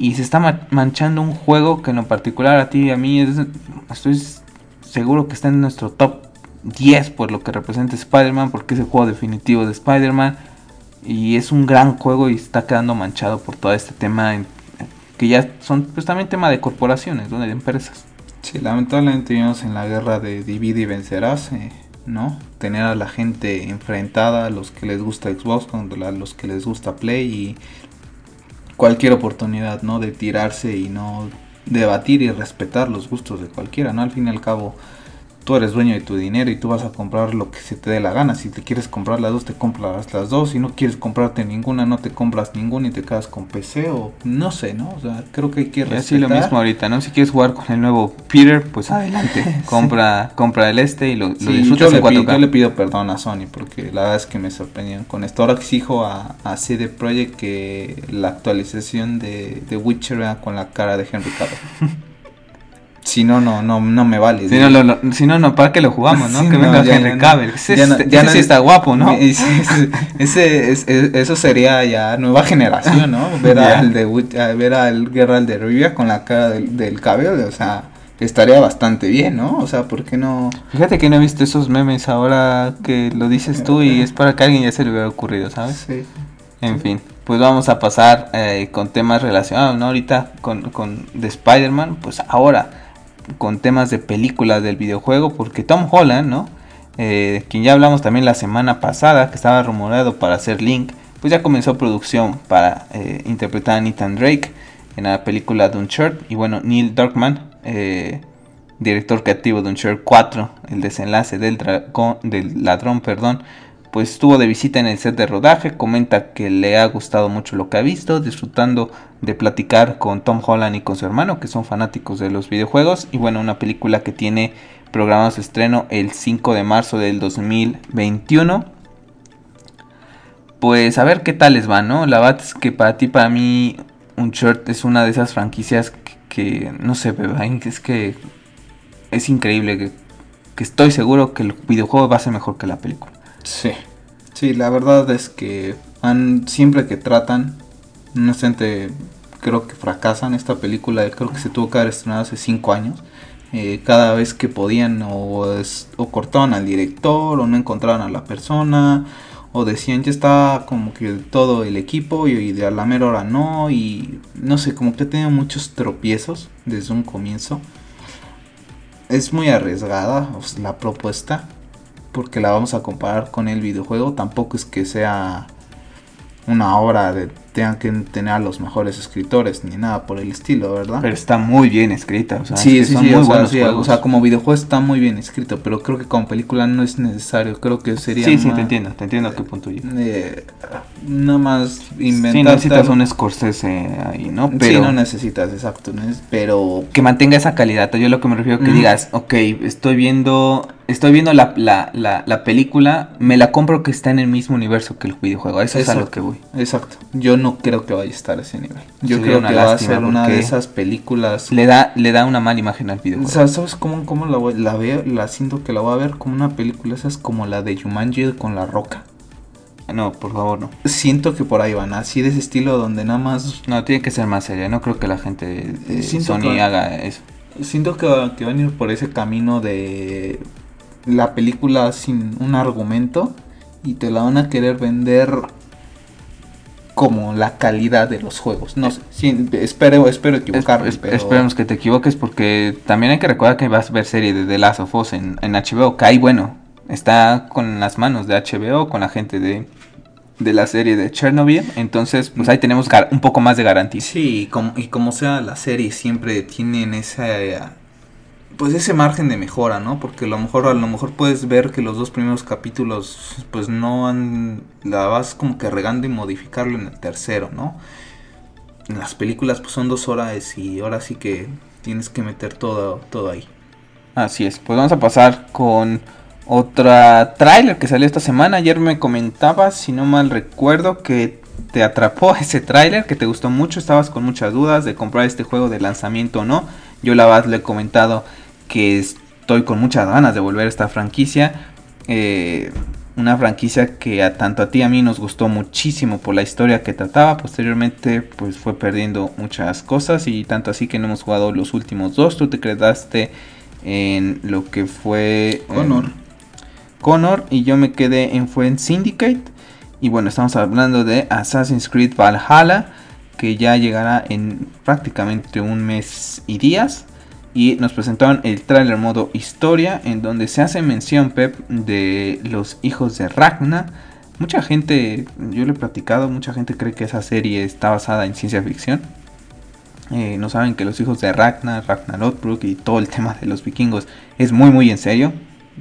Y se está manchando un juego que en lo particular a ti y a mí estoy seguro que está en nuestro top 10 por lo que representa Spider-Man, porque es el juego definitivo de Spider-Man y es un gran juego y está quedando manchado por todo este tema que ya son pues también tema de corporaciones, de empresas. Sí, lamentablemente vivimos en la guerra de divide y vencerás, eh, ¿no? Tener a la gente enfrentada, a los que les gusta Xbox, a los que les gusta Play y cualquier oportunidad, ¿no? De tirarse y no debatir y respetar los gustos de cualquiera, ¿no? Al fin y al cabo, tú eres dueño de tu dinero y tú vas a comprar lo que se te dé la gana. Si te quieres comprar las dos, te compras las dos. Si no quieres comprarte ninguna, no te compras ninguna y te quedas con PC o no sé, ¿no? O sea, creo que hay que respetar. Así lo mismo ahorita, ¿no? Si quieres jugar con el nuevo Peter, pues *laughs* adelante. compra compra el este y lo, disfrutas yo le, yo le pido perdón a Sony porque la verdad es que me sorprendieron con esto. Ahora exijo a, a CD Projekt que la actualización de, de Witcher vea con la cara de Henry Cavill. *laughs* Si no, no, no, no me vale. Si no, no, si no, no, ¿para qué lo jugamos, no? que venga Henry Cavill. ya, sí está guapo, ¿no? *laughs* Ese, eso sería ya nueva generación, ¿no? *laughs* Ver al de ver al Geralt de Rivia con la cara del, del o sea, estaría bastante bien, ¿no? O sea, ¿por qué no? Fíjate que no he visto esos memes ahora que lo dices tú y es para que a alguien ya se le hubiera ocurrido, ¿sabes? Sí. En fin, pues vamos a pasar eh, con temas relacionados, ¿no? Ahorita con, con de Spider-Man, pues ahora con temas de películas del videojuego, porque Tom Holland, ¿no? Eh, quien ya hablamos también la semana pasada, que estaba rumorado para hacer Link, pues ya comenzó producción para eh, interpretar a Nathan Drake en la película Dunkirk. Y bueno, Neil Druckmann, eh, director creativo de Uncharted 4, el desenlace del, del ladrón, perdón, pues estuvo de visita en el set de rodaje, comenta que le ha gustado mucho lo que ha visto, disfrutando de platicar con Tom Holland y con su hermano, que son fanáticos de los videojuegos, y bueno, una película que tiene programado su estreno el 5 de marzo del 2021. Pues a ver qué tal les va, ¿no? La verdad es que para ti, para mí, Uncharted es una de esas franquicias que, no sé, es que es increíble, que, que estoy seguro que el videojuego va a ser mejor que la película. Sí, sí, la verdad es que han, siempre que tratan, no sé, creo que fracasan. Esta película, creo que se tuvo que haber estrenado hace 5 años. Eh, cada vez que podían o, o, cortaban al director o no encontraban a la persona o decían ya está como que todo el equipo y, de a la mera hora no y no sé como que tenía muchos tropiezos desde un comienzo. Es muy arriesgada la propuesta porque la vamos a comparar con el videojuego. Tampoco es que sea una obra de tengan que tener a los mejores escritores ni nada por el estilo, ¿verdad? Pero está muy bien escrita, o sea, sí, sí, sí, o, sea, como videojuego está muy bien escrito, pero creo que como película no es necesario, creo que sería Sí, sí, te entiendo, te entiendo a qué punto eh, nada más inventar Sí, necesitas un Scorsese ahí, ¿no? Pero sí, no necesitas, exacto, pero que mantenga esa calidad, yo lo que me refiero que digas, ok, estoy viendo estoy viendo la, la, la, película, me la compro que está en el mismo universo que el videojuego. Eso es a lo que voy. Exacto. Yo no creo que vaya a estar a ese nivel. Yo creo que va a ser una de esas películas. Le da, le da una mala imagen al videojuego. O sea, ¿sabes cómo, cómo la, la veo? La siento que la voy a ver como una película. Esa es como la de Jumanji con la roca. No, por favor, no. Siento que por ahí van, así de ese estilo donde nada más. No, tiene que ser más seria. No creo que la gente de Sony haga eso. Siento que, que van a ir por ese camino de la película sin un argumento y te la van a querer vender como la calidad de los juegos. No sé, espero, espero equivocarme. Esperemos que te equivoques porque también hay que recordar que vas a ver serie de The Last of Us en, HBO, que ahí bueno, está con las manos de HBO, con la gente de, de la serie de Chernobyl, entonces pues ahí tenemos un poco más de garantía. Sí, y como, y como sea la serie siempre tienen esa pues ese margen de mejora, ¿no? Porque a lo mejor a lo mejor puedes ver que los dos primeros capítulos pues no han la vas como que regando y modificarlo en el tercero, ¿no? En las películas pues son dos horas y ahora sí que tienes que meter todo todo ahí. Así es. Pues vamos a pasar con otra tráiler que salió esta semana. Ayer me comentabas, si no mal recuerdo, que te atrapó *laughs* ese tráiler, que te gustó mucho, estabas con muchas dudas de comprar este juego de lanzamiento o no. Yo la verdad le he comentado que estoy con muchas ganas de volver a esta franquicia. Eh, una franquicia que a tanto a ti y a mí nos gustó muchísimo por la historia que trataba. Posteriormente, pues fue perdiendo muchas cosas y tanto así que no hemos jugado los últimos dos. Tú te quedaste en lo que fue Connor. Connor y yo me quedé en fue en Syndicate. Y bueno, estamos hablando de Assassin's Creed Valhalla que ya llegará en prácticamente un mes y días y nos presentaron el trailer modo historia en donde se hace mención Pep de los hijos de Ragna. Mucha gente, yo lo he platicado, mucha gente cree que esa serie está basada en ciencia ficción. Eh, no saben que los hijos de Ragnar, Ragnar Lothbrok y todo el tema de los vikingos es muy muy en serio.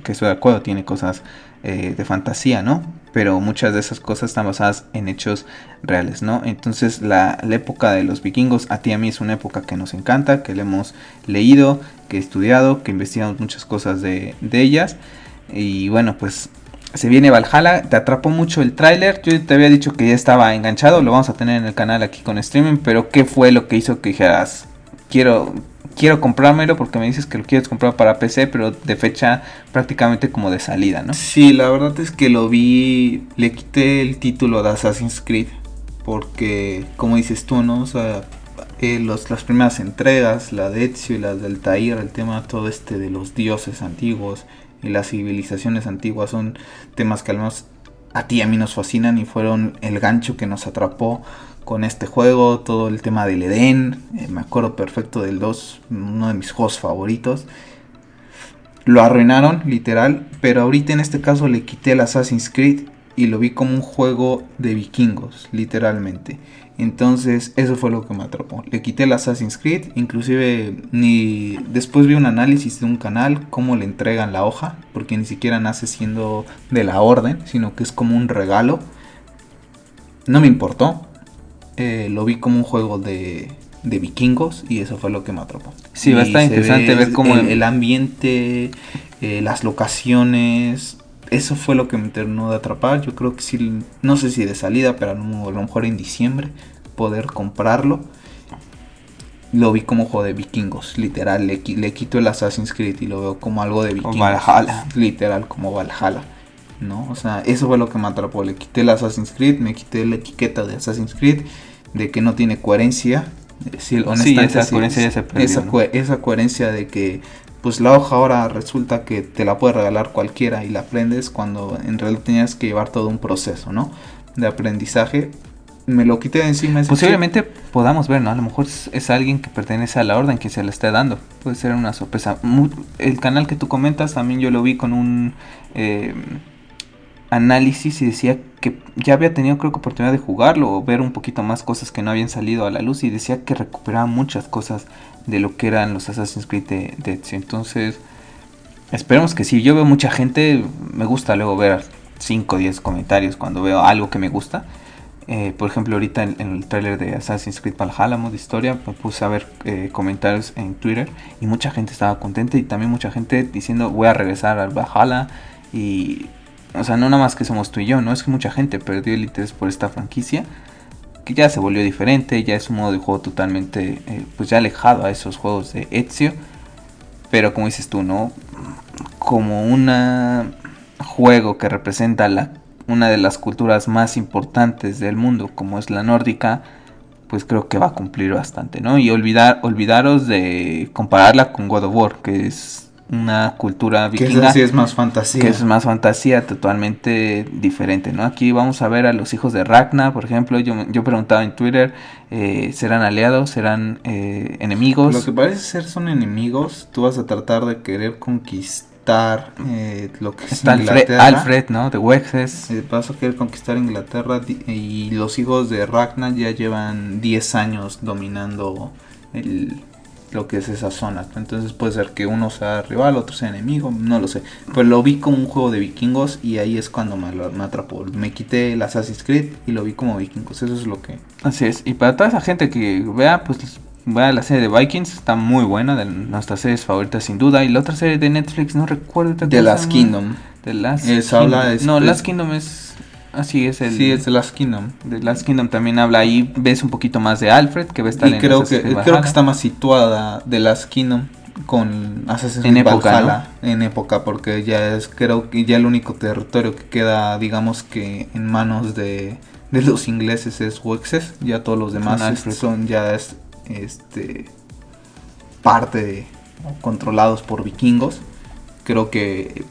Que estoy de acuerdo, tiene cosas eh, de fantasía, ¿no? Pero muchas de esas cosas están basadas en hechos reales, ¿no? Entonces la, época de los vikingos a ti a mí es una época que nos encanta, que le hemos leído, que he estudiado, que investigamos muchas cosas de, ellas. Y bueno, pues se viene Valhalla, te atrapó mucho el tráiler, yo te había dicho que ya estaba enganchado, lo vamos a tener en el canal aquí con streaming, pero ¿qué fue lo que hizo que dijeras, quiero, quiero comprármelo porque me dices que lo quieres comprar para PC, pero de fecha prácticamente como de salida, ¿no? Sí, la verdad es que lo vi, le quité el título de Assassin's Creed, porque como dices tú, ¿no? O sea, eh, los, las primeras entregas, la de Ezio y la del Tair, el tema todo este de los dioses antiguos y las civilizaciones antiguas son temas que al menos a ti y a mí nos fascinan y fueron el gancho que nos atrapó con este juego, todo el tema del Edén, eh, me acuerdo perfecto del 2, uno de mis juegos favoritos. Lo arruinaron, literal, pero ahorita en este caso le quité el Assassin's Creed y lo vi como un juego de vikingos, literalmente. Entonces, eso fue lo que me atrapó. Le quité el Assassin's Creed, inclusive ni después vi un análisis de un canal cómo le entregan la hoja, porque ni siquiera nace siendo de la orden, sino que es como un regalo. No me importó. Eh, lo vi como un juego de, de vikingos y eso fue lo que me atrapó. Sí, va a estar interesante ver cómo el, el ambiente, eh, las locaciones, eso fue lo que me terminó de atrapar. Yo creo que sí, no sé si de salida, pero a lo mejor en diciembre poder comprarlo. Lo vi como juego de vikingos, literal. Le, le quito el Assassin's Creed y lo veo como algo de vikingos. Valhalla. Literal, como Valhalla. ¿No? O sea, eso fue lo que me atrapó. Le quité el Assassin's Creed, me quité la etiqueta de Assassin's Creed, de que no tiene coherencia. Sí, esa coherencia ya se perdió, esa, ¿no? esa coherencia de que pues la hoja ahora resulta que te la puede regalar cualquiera y la aprendes cuando en realidad tenías que llevar todo un proceso, ¿no? De aprendizaje. Me lo quité de encima. Posiblemente podamos ver, ¿no? A lo mejor es, es alguien que pertenece a la orden que se le esté dando. Puede ser una sorpresa. El canal que tú comentas también yo lo vi con un eh, análisis y decía que ya había tenido creo que oportunidad de jugarlo o ver un poquito más cosas que no habían salido a la luz y decía que recuperaba muchas cosas de lo que eran los Assassin's Creed de. Entonces, esperemos que sí. Yo veo mucha gente, me gusta luego ver 5 o 10 comentarios cuando veo algo que me gusta. Eh, por ejemplo, ahorita en, en el tráiler de Assassin's Creed Valhalla, modo historia, me puse a ver eh, comentarios en Twitter y mucha gente estaba contenta y también mucha gente diciendo voy a regresar al Valhalla y, o sea, no nada más que somos tú y yo, no es que mucha gente perdió el interés por esta franquicia que ya se volvió diferente, ya es un modo de juego totalmente, eh, pues ya alejado a esos juegos de Ezio, pero como dices tú, ¿no? Como un juego que representa la una de las culturas más importantes del mundo, como es la nórdica, pues creo que va a cumplir bastante, ¿no? Y olvidar, olvidaros de compararla con God of War, que es una cultura Que vikinga, eso sí es más fantasía. que es más fantasía totalmente diferente, ¿no? Aquí vamos a ver a los hijos de Ragnar, por ejemplo, yo, yo preguntaba en Twitter, eh, ¿serán aliados? ¿Serán eh, enemigos? Lo que parece ser son enemigos. Tú vas a tratar de querer conquistar eh, lo que es Está Alfred, Inglaterra. Alfred, ¿no? De Wexes. Eh, vas a querer conquistar Inglaterra y los hijos de Ragnar ya llevan 10 años dominando el, lo que es esa zona. Entonces puede ser que uno sea rival, otro sea enemigo, no lo sé. Pero lo vi como un juego de vikingos y ahí es cuando me, lo- me atrapó. Me quité el Assassin's Creed y lo vi como vikingos. Eso es lo que... Así es. Y para toda esa gente que vea, pues vea la serie de Vikings, está muy buena, de nuestras series favoritas sin duda. Y la otra serie de Netflix, no recuerdo. The Last. Kingdom. The Last Kingdom. habla de- No, Last Kingdom es... Así es el... Sí, es The Last Kingdom. The Last Kingdom también habla ahí, ves un poquito más de Alfred, que va a estar Y creo que, creo que está más situada The Last Kingdom con Assassin's En Creed época, Valhalla en época porque ya es creo que ya el único territorio que queda digamos que en manos de, de los ingleses es Wexes. Ya todos los demás Son ya es, este parte de, controlados por vikingos. Creo que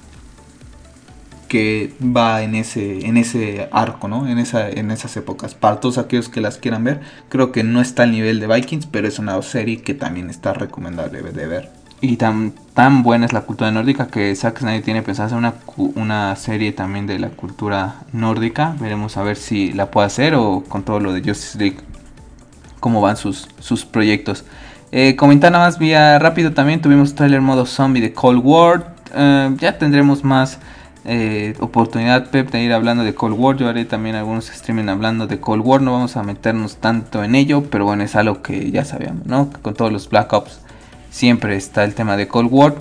que va en ese en ese arco, ¿no? En esa en esas épocas. Para todos aquellos que las quieran ver, creo que no está al nivel de Vikings, pero es una serie que también está recomendable de ver. Y tan, tan buena es la cultura nórdica que Zack Snyder tiene pensado hacer una, una serie también de la cultura nórdica. Veremos a ver si la puede hacer o con todo lo de Justice League, cómo van sus, sus proyectos. Eh, comentar nada más vía rápido también, tuvimos trailer modo zombie de Cold War. Eh, ya tendremos más eh, oportunidad, Pep, de ir hablando de Cold War. Yo haré también algunos streaming hablando de Cold War. No vamos a meternos tanto en ello, pero bueno, es algo que ya sabíamos, ¿no? Con todos los Black Ops siempre está el tema de Cold War.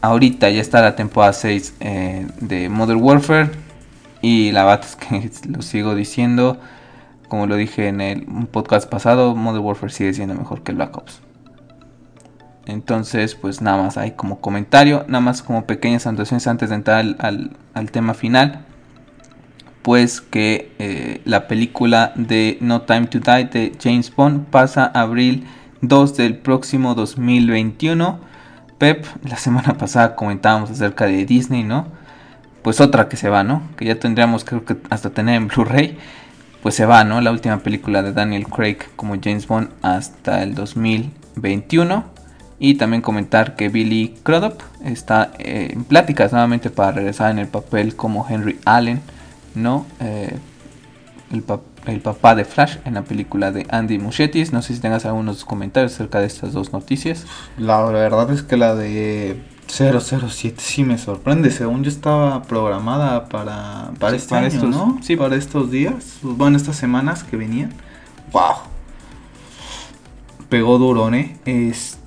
Ahorita ya está la temporada 6 eh, de Modern Warfare. Y la verdad es que *laughs* lo sigo diciendo. Como lo dije en el podcast pasado, Modern Warfare sigue siendo mejor que Black Ops. Entonces, pues nada más hay como comentario, nada más como pequeñas anotaciones antes de entrar al, al- tema final. Pues que eh, la película de No Time to Die de James Bond pasa a abril 2 del próximo 2021. Pep, la semana *laughs* pasada comentábamos acerca de Disney, ¿no? Pues otra que se va, ¿no? Que ya tendríamos creo que hasta tener en Blu-ray. Pues se va, ¿no? La última película de Daniel Craig como James Bond hasta el 2021. Y también comentar que Billy Crudup está eh, en pláticas nuevamente para regresar en el papel como Henry Allen, ¿no? Eh, el pa- el papá de Flash en la película de Andy Muschietti. No sé si tengas algunos comentarios acerca de estas dos noticias. La verdad es que la de 007 sí me sorprende. Según yo estaba programada para, para este año, estos, ¿no? Sí, para estos días. Bueno, estas semanas que venían. ¡Wow! Pegó duro, ¿eh? Este.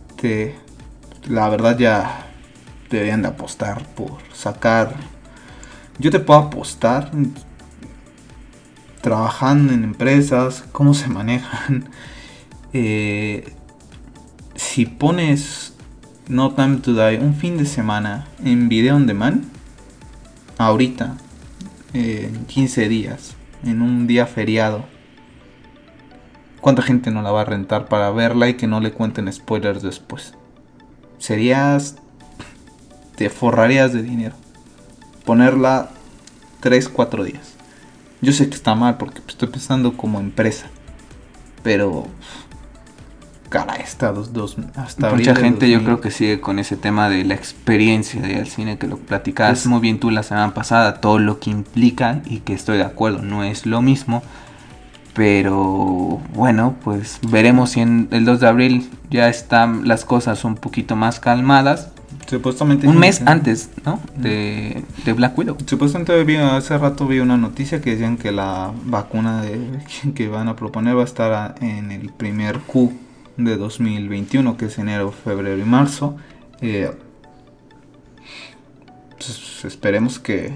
La verdad ya deberían de apostar por sacar. Yo te puedo apostar trabajando en empresas, cómo se manejan. *laughs* Eh, si pones No Time to Die un fin de semana en video on demand, ahorita, en 15 días, en un día feriado, ¿cuánta gente no la va a rentar para verla y que no le cuenten spoilers después? Serías. Te forrarías de dinero. Ponerla 3-4 días. Yo sé que está mal porque estoy pensando como empresa. Pero. Caray, hasta dos, dos hasta Mucha gente yo 2000. creo que sigue con ese tema de la experiencia de al cine que lo platicabas muy bien tú la semana pasada, todo lo que implica y que estoy de acuerdo, no es lo mismo. Pero bueno, pues veremos si en el 2 de abril ya están las cosas un poquito más calmadas. Supuestamente. Un mes antes, ¿no? De, de Black Widow. Supuestamente vi, hace rato vi una noticia que decían que la vacuna de, *laughs* que van a proponer va a estar a- en el primer Q de 2021, que es enero, febrero y marzo. Eh, pues, esperemos que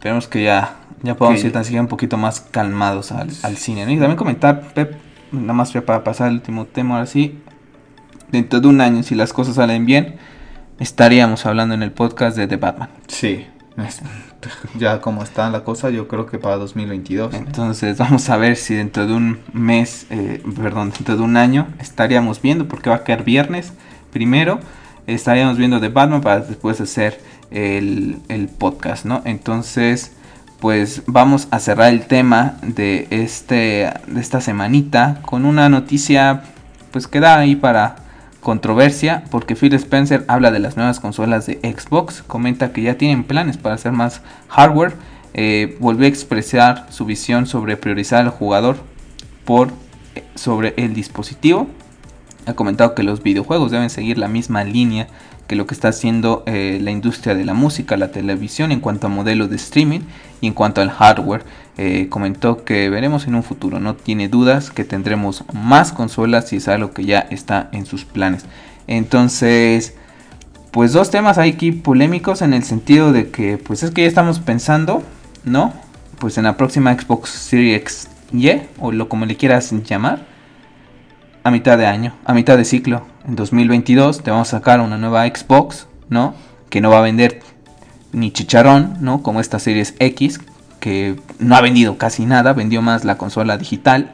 Esperemos que ya, ya podamos Que- ir tan siquiera un poquito más calmados al, al cine. ¿no? Y también comentar, Pep, nada más para pasar al último tema, ahora sí. Dentro de un año, si las cosas salen bien, estaríamos hablando en el podcast de The Batman. sí, ya como está la cosa, yo creo que para 2022. Entonces vamos a ver si dentro de un mes, eh, perdón, dentro de un año estaríamos viendo, porque va a caer viernes primero, estaríamos viendo The Batman para después hacer el, podcast, ¿no? Entonces, pues vamos a cerrar el tema de, este, de esta semanita con una noticia, pues que da ahí para controversia, porque Phil Spencer habla de las nuevas consolas de Xbox, comenta que ya tienen planes para hacer más hardware, eh, volvió a expresar su visión sobre priorizar al jugador por eh, sobre el dispositivo. Ha comentado que los videojuegos deben seguir la misma línea que lo que está haciendo eh, la industria de la música, la televisión en cuanto a modelo de streaming y en cuanto al hardware. Eh, comentó que veremos en un futuro, no tiene dudas que tendremos más consolas y es algo que ya está en sus planes. Entonces, pues dos temas hay aquí polémicos en el sentido de que pues es que ya estamos pensando, ¿no? Pues en la próxima Xbox Series Y o lo como le quieras llamar a mitad de año, a mitad de ciclo, en 2022 te vamos a sacar una nueva Xbox, ¿no? Que no va a vender ni chicharrón, ¿no? Como esta Series X que no ha vendido casi nada, vendió más la consola digital,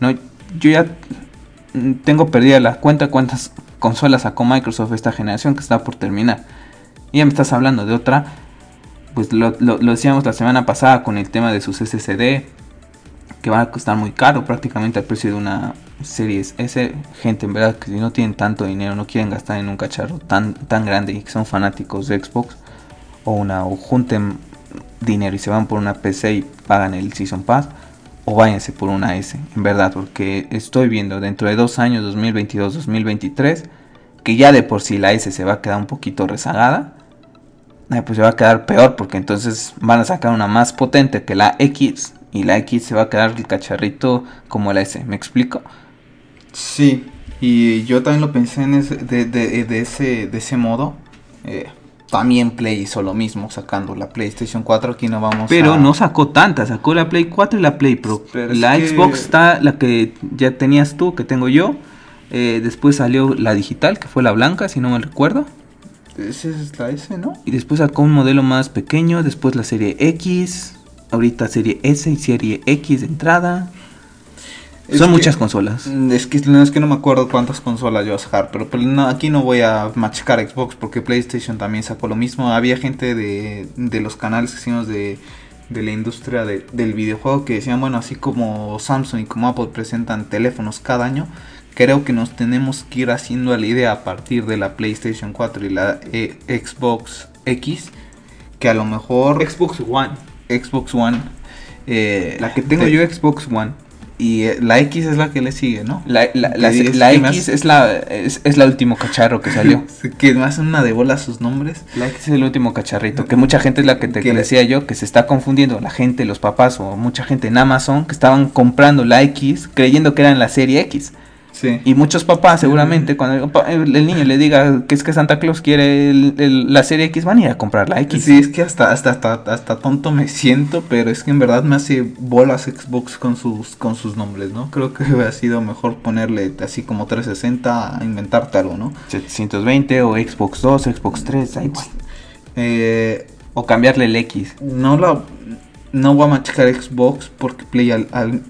¿no? Yo ya mm, tengo perdida la cuenta cuántas consolas sacó Microsoft esta generación que está por terminar. Y ya me estás hablando de otra. Pues lo, lo- lo decíamos la semana pasada con el tema de sus SSD. Que van a costar muy caro, prácticamente al precio de una Series S. Gente, en verdad, que si no tienen tanto dinero, no quieren gastar en un cacharro tan, tan grande y que son fanáticos de Xbox. O una, o junten dinero y se van por una PC y pagan el Season Pass o váyanse por una S, en verdad, porque estoy viendo dentro de dos años, 2022-2023, que ya de por sí la S se va a quedar un poquito rezagada, eh, pues se va a quedar peor, porque entonces van a sacar una más potente que la X, y la X se va a quedar el cacharrito como la S, ¿me explico? Sí, y yo también lo pensé en ese, de, de- de ese, de ese modo. Eh, también Play hizo lo mismo, sacando la PlayStation 4. Aquí no vamos Pero a... no sacó tantas, sacó la Play 4 y la Play Pro. Pero la que- Xbox está la que ya tenías tú, que tengo yo. Eh, después salió la digital, que fue la blanca, si no me recuerdo. Esa es la S, ¿no? Y después sacó un modelo más pequeño, después la serie X, ahorita serie S y serie X de entrada. Es Son que- muchas consolas. Mm, Es que, no, es que no me acuerdo cuántas consolas yo a sacar, pero, no, aquí no voy a machacar Xbox porque PlayStation también sacó lo mismo. Había gente de, de los canales que hicimos de, de la industria de- del videojuego que decían, bueno, así como Samsung y como Apple presentan teléfonos cada año, creo que nos tenemos que ir haciendo a la idea a partir de la PlayStation 4 y la eh, Xbox X, que a lo mejor Xbox One. Xbox One, Eh, La que tengo te- yo Xbox One. Y eh, la X es la que le sigue, ¿no? La, X es la es, es la último cacharro que salió. *laughs* Que hacen una de bola sus nombres. La X es el último cacharrito, que mucha gente es la que te Que decía yo, que se está confundiendo, la gente, los papás o mucha gente en Amazon que estaban comprando la X creyendo que era en la serie X. Sí. Y muchos papás seguramente cuando el, niño le diga que es que Santa Claus quiere el- el- la serie X van a ir a comprar la X. Sí, es que hasta, hasta, hasta, hasta tonto me siento, pero es que en verdad me hace bolas Xbox con sus, con sus nombres, ¿no? Creo que hubiera sido mejor ponerle así como 360 a inventarte algo, ¿no? 720 o Xbox 2, Xbox 3, da igual. Eh, O cambiarle el X. no la no voy a machacar Xbox porque Play al, al-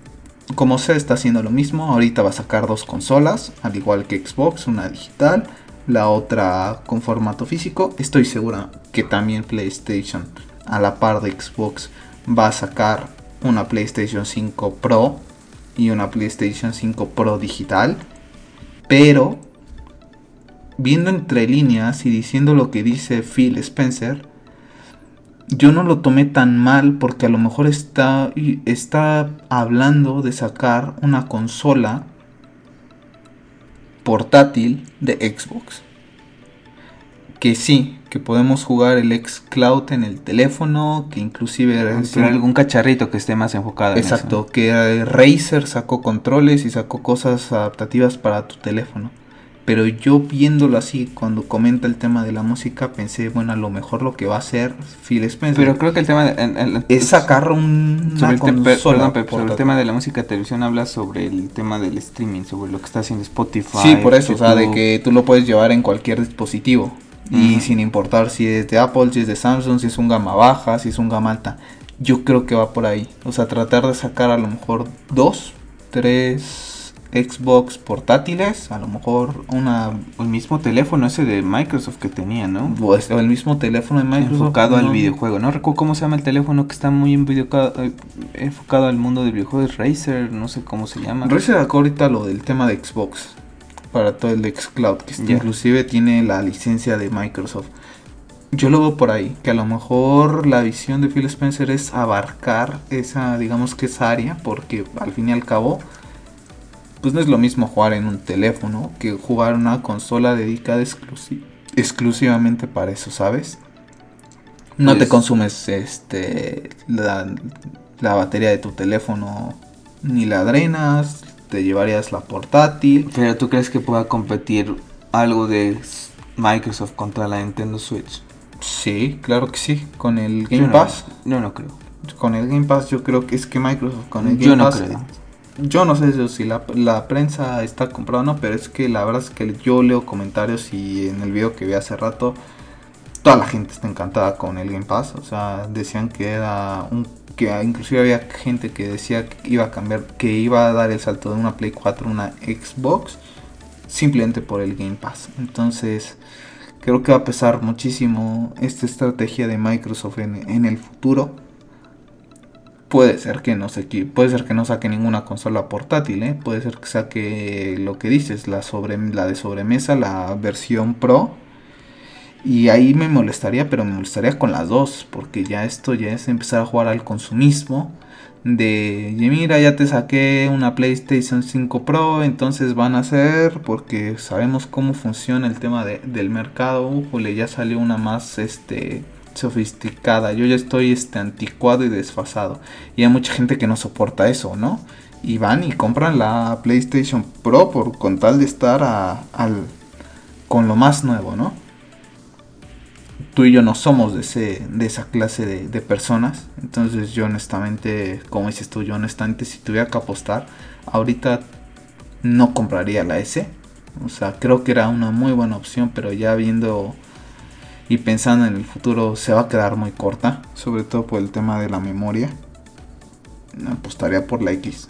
como se está haciendo lo mismo ahorita va a sacar dos consolas al igual que Xbox una digital la otra con formato físico. Estoy segura que también PlayStation a la par de Xbox va a sacar una PlayStation 5 Pro y una PlayStation 5 Pro digital. Pero viendo entre líneas y diciendo lo que dice Phil Spencer yo no lo tomé tan mal porque a lo mejor está, está hablando de sacar una consola portátil de Xbox. Que sí, que podemos jugar el xCloud en el teléfono, que inclusive... algún cacharrito que esté más enfocado en Exacto, eso. que eh, Razer sacó controles y sacó cosas adaptativas para tu teléfono. Pero yo viéndolo así, cuando comenta el tema de la música, pensé, bueno, a lo mejor lo que va a hacer Phil Spencer Pero creo que el tema de, en- en- es sacar un, sobre el, consola perdón, sobre el tema de la música de televisión habla sobre el tema del streaming, sobre lo que está haciendo Spotify. Sí, por eso, o sea, de que tú lo puedes llevar en cualquier dispositivo. Y sin importar si es de Apple, si es de Samsung, si es un gama baja, si es un gama alta. Yo creo que va por ahí. O sea, tratar de sacar a lo mejor dos, tres Xbox portátiles, a lo mejor una el mismo teléfono ese de Microsoft que tenía, ¿no? pues, o el mismo teléfono de Microsoft enfocado al videojuego. No recuerdo cómo se llama el teléfono que está muy envidiocado- eh, enfocado al mundo del videojuego. Es Razer, no sé cómo se llama. Razer sacó ahorita lo del tema de Xbox para todo el de xCloud, que Ya. inclusive tiene la licencia de Microsoft. Yo lo veo por ahí, que a lo mejor la visión de Phil Spencer es abarcar esa, digamos que esa área, porque al fin y al cabo, pues no es lo mismo jugar en un teléfono que jugar una consola dedicada exclusi- exclusivamente para eso, ¿sabes? No te Pues- consumes este la, la batería de tu teléfono ni la drenas, te llevarías la portátil. Pero tú crees que pueda competir algo de Microsoft contra la Nintendo Switch? Sí, claro que sí, con el Yo Game no- Pass. Yo no creo. Con el Game Pass yo creo que es que Microsoft con el Game Yo no Pass creo. Yo no sé si- la, la prensa está comprada o no, pero es que la verdad es que yo leo comentarios y en el video que vi hace rato, toda la gente está encantada con el Game Pass. O sea, decían que era un. que inclusive había gente que decía que iba a cambiar, que iba a dar el salto de una Play 4 a una Xbox simplemente por el Game Pass. Entonces, creo que va a pesar muchísimo esta estrategia de Microsoft en, en el futuro. Puede ser que no se puede ser que no saque ninguna consola portátil, ¿eh? puede ser que saque lo que dices, la sobre la de sobremesa, la versión Pro. Y ahí me molestaría, pero me molestaría con las dos, porque ya esto ya es empezar a jugar al consumismo de, "Y mira, ya te saqué una PlayStation 5 Pro, entonces van a hacer, porque sabemos cómo funciona el tema de- del mercado, ujole, ya salió una más, este, sofisticada, yo ya estoy, este, anticuado y desfasado, y hay mucha gente que no soporta eso, ¿no? Y van y compran la PlayStation Pro por con tal de estar a- al, con lo más nuevo, ¿no? tú y yo no somos de, ese, de esa clase de, de personas. Entonces yo honestamente, como dices tú, yo honestamente si tuviera que apostar, ahorita no compraría la S. O sea, creo que era una muy buena opción, pero ya viendo y pensando en el futuro se va a quedar muy corta, sobre todo por el tema de la memoria. Apostaría por la X.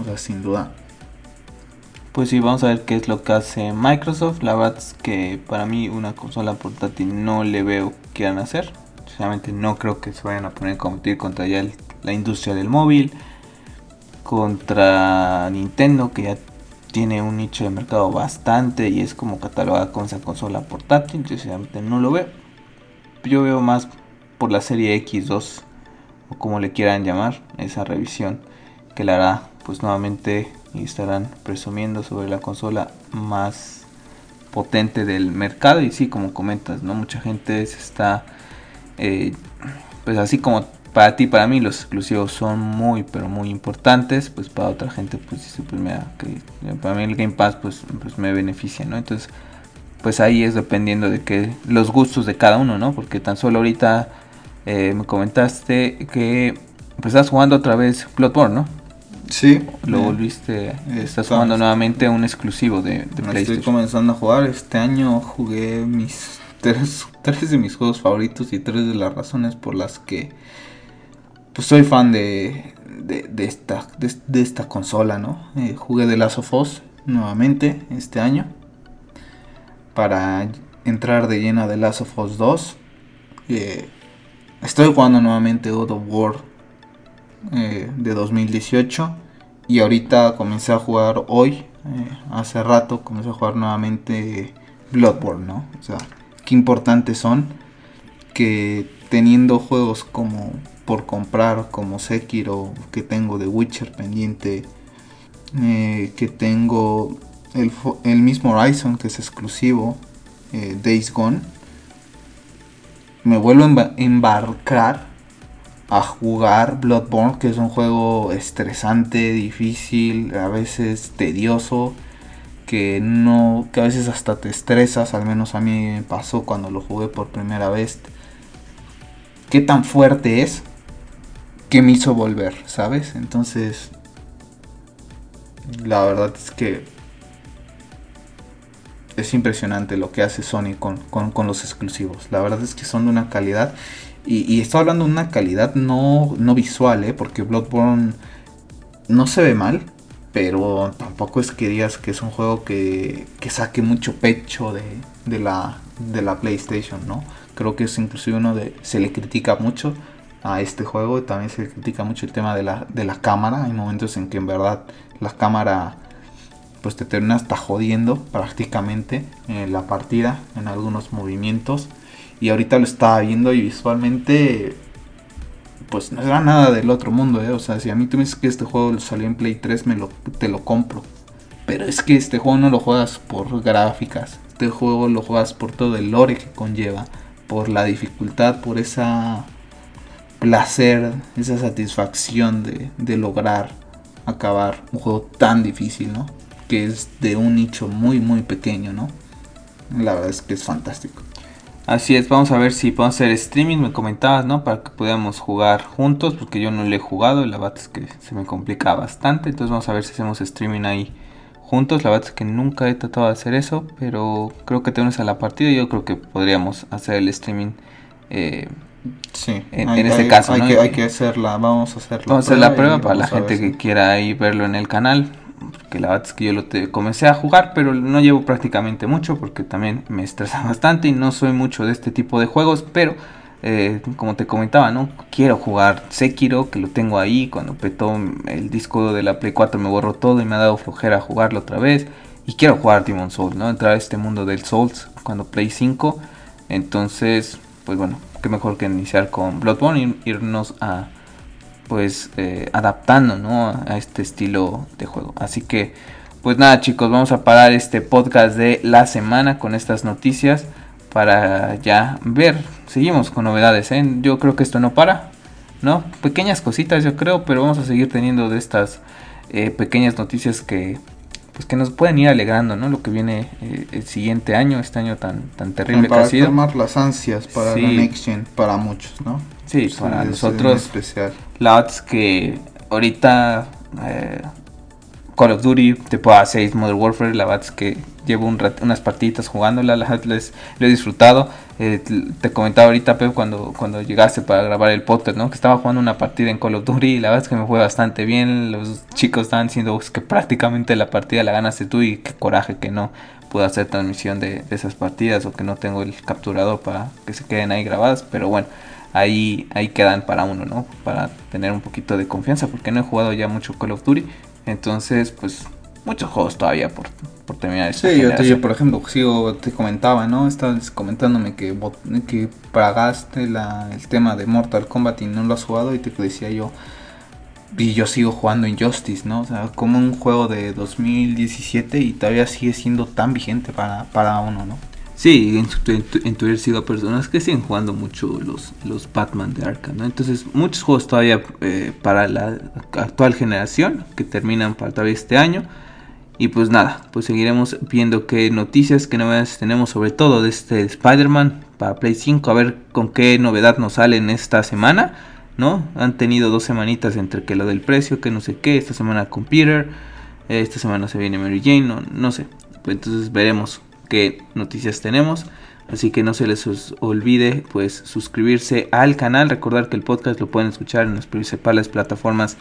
O sea, sin duda. Pues sí, vamos a ver qué es lo que hace Microsoft. La verdad es que para mí una consola portátil no le veo que quieran hacer. Sinceramente no creo que se vayan a poner a competir contra ya la industria del móvil. Contra Nintendo que ya tiene un nicho de mercado bastante y es como catalogada con esa consola portátil. Yo no lo veo. Yo veo más por la serie X2 o como le quieran llamar, esa revisión que le hará pues nuevamente estarán presumiendo sobre la consola más potente del mercado y sí como comentas no mucha gente se está eh, pues así como para ti para mí los exclusivos son muy pero muy importantes pues para otra gente pues pues que para mí el Game Pass pues, pues me beneficia no entonces pues ahí es dependiendo de que los gustos de cada uno no porque tan solo ahorita eh, me comentaste que pues estás jugando otra vez Bloodborne no Sí. Lo volviste. Estás jugando nuevamente un exclusivo de, PlayStation. Estoy comenzando a jugar. Este año jugué mis tres, *laughs* tres de mis juegos favoritos y tres de las razones por las que pues soy fan de, de, esta, de, esta consola, ¿no? Eh, jugué The Last of Us nuevamente este año para entrar de lleno The Last of Us 2. Eh, estoy jugando nuevamente God of War eh, de 2018 y ahorita comencé a jugar hoy, hace rato comencé a jugar nuevamente Bloodborne, ¿no? O sea, qué importantes son que teniendo juegos como por comprar como Sekiro que tengo de Witcher pendiente eh, que tengo el, mismo Horizon que es exclusivo eh, Days Gone me vuelvo a embarcar a jugar Bloodborne que es un juego estresante difícil a veces tedioso que no que a veces hasta te estresas al menos a mí me pasó cuando lo jugué por primera vez. Qué tan fuerte es que me hizo volver sabes entonces la verdad es que es impresionante lo que hace Sony con, los exclusivos la verdad es que son de una calidad y, y estoy hablando de una calidad no, no visual ¿eh? porque Bloodborne no se ve mal pero tampoco es que digas que es un juego que, saque mucho pecho de, la, de la PlayStation, ¿no? Creo que es inclusive uno de... Se le critica mucho a este juego también se critica mucho el tema de la, de la cámara. Hay momentos en que en verdad la cámara pues te termina hasta jodiendo prácticamente en la partida, en algunos movimientos. Y ahorita lo estaba viendo y visualmente pues no era nada del otro mundo, ¿eh? O sea, si a mí tú me dices que este juego salió en Play 3, me lo, te lo compro. Pero es que este juego no lo juegas por gráficas. Este juego lo juegas por todo el lore que conlleva. Por la dificultad, por esa placer, esa satisfacción de, de lograr acabar un juego tan difícil, ¿no? Que es de un nicho muy, muy pequeño, ¿no? La verdad es que es fantástico. Así es, vamos a ver si podemos hacer streaming, me comentabas, ¿no? Para que podamos jugar juntos, porque yo no le he jugado, la verdad es que se me complica bastante, entonces vamos a ver si hacemos streaming ahí juntos, la verdad es que nunca he tratado de hacer eso, pero creo que tenemos a la partida y yo creo que podríamos hacer el streaming eh, sí, en, este caso. Hay, que, hay que hacerla, vamos a hacerla. Vamos a hacer la prueba para la gente que quiera ahí verlo en el canal que la verdad es que yo lo comencé a jugar, pero no llevo prácticamente mucho porque también me estresa *laughs* bastante y no soy mucho de este tipo de juegos, pero eh, como te comentaba, ¿no? Quiero jugar Sekiro, que lo tengo ahí, cuando petó el disco de la Play 4 me borró todo y me ha dado flojera jugarlo otra vez. Y quiero jugar Demon Souls, ¿no? Entrar a este mundo del Souls cuando Play 5. Entonces, pues bueno, qué mejor que iniciar con Bloodborne y irnos a pues eh, adaptando ¿no? a este estilo de juego. Así que pues nada chicos, vamos a parar este podcast de la semana con estas noticias para ya ver. Seguimos con novedades, ¿eh? yo creo que esto no para, ¿no? Pequeñas cositas yo creo, pero vamos a seguir teniendo de estas eh, pequeñas noticias que pues que nos pueden ir alegrando, ¿no? Lo que viene el siguiente año, este año tan tan terrible para que ha sido. las ansias para la next gen para muchos, ¿no? Sí, para nosotros. Especial. La es que ahorita eh, Call of Duty, puedo hacer Modern Warfare, la verdad es que llevo unas partiditas jugándola, la les, lo he disfrutado. Eh, te comentaba ahorita, Pep, cuando, cuando llegaste para grabar el podcast, ¿no? Que estaba jugando una partida en Call of Duty y la verdad es que me fue bastante bien. Los chicos estaban diciendo que prácticamente la partida la ganaste tú y qué coraje que no pude hacer transmisión de esas partidas o que no tengo el capturador para que se queden ahí grabadas. Pero bueno, ahí, ahí quedan para uno, ¿no? Para tener un poquito de confianza, porque no he jugado ya mucho Call of Duty. Entonces, pues muchos juegos todavía por, por terminar esta Sí, yo, yo, por ejemplo, sigo, te comentaba, ¿no? Estabas comentándome que, que pagaste la, el tema de Mortal Kombat y no lo has jugado y te decía yo, y yo sigo jugando Injustice, ¿no? O sea, como un juego de 2017 y todavía sigue siendo tan vigente para, para uno, ¿no? Sí, en, Twitter sigo personas que siguen jugando mucho los, los Batman de Arkham, ¿no? Entonces, muchos juegos todavía eh, para la actual generación que terminan para todavía este año. Y pues nada, pues seguiremos viendo qué noticias, qué novedades tenemos sobre todo de este Spider-Man para Play 5, a ver con qué novedad nos sale en esta semana, ¿no? Han tenido dos semanitas entre que lo del precio, que no sé qué, esta semana con Peter, esta semana se viene Mary Jane, no, no sé. Pues entonces veremos qué noticias tenemos. Así que no se les olvide pues suscribirse al canal. Recordar que el podcast lo pueden escuchar en las principales plataformas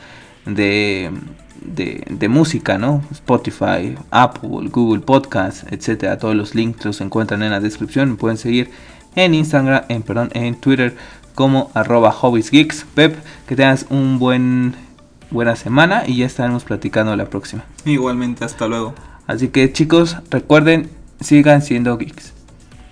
de, de, música, ¿no? Spotify, Apple, Google Podcast, etcétera. Todos los links los encuentran en la descripción. Me pueden seguir en Instagram, en, perdón, en Twitter como arroba hobbiesgeeks. Pep, que tengas un buen buena semana y ya estaremos platicando la próxima. Igualmente, hasta luego. Así que chicos, recuerden sigan siendo geeks.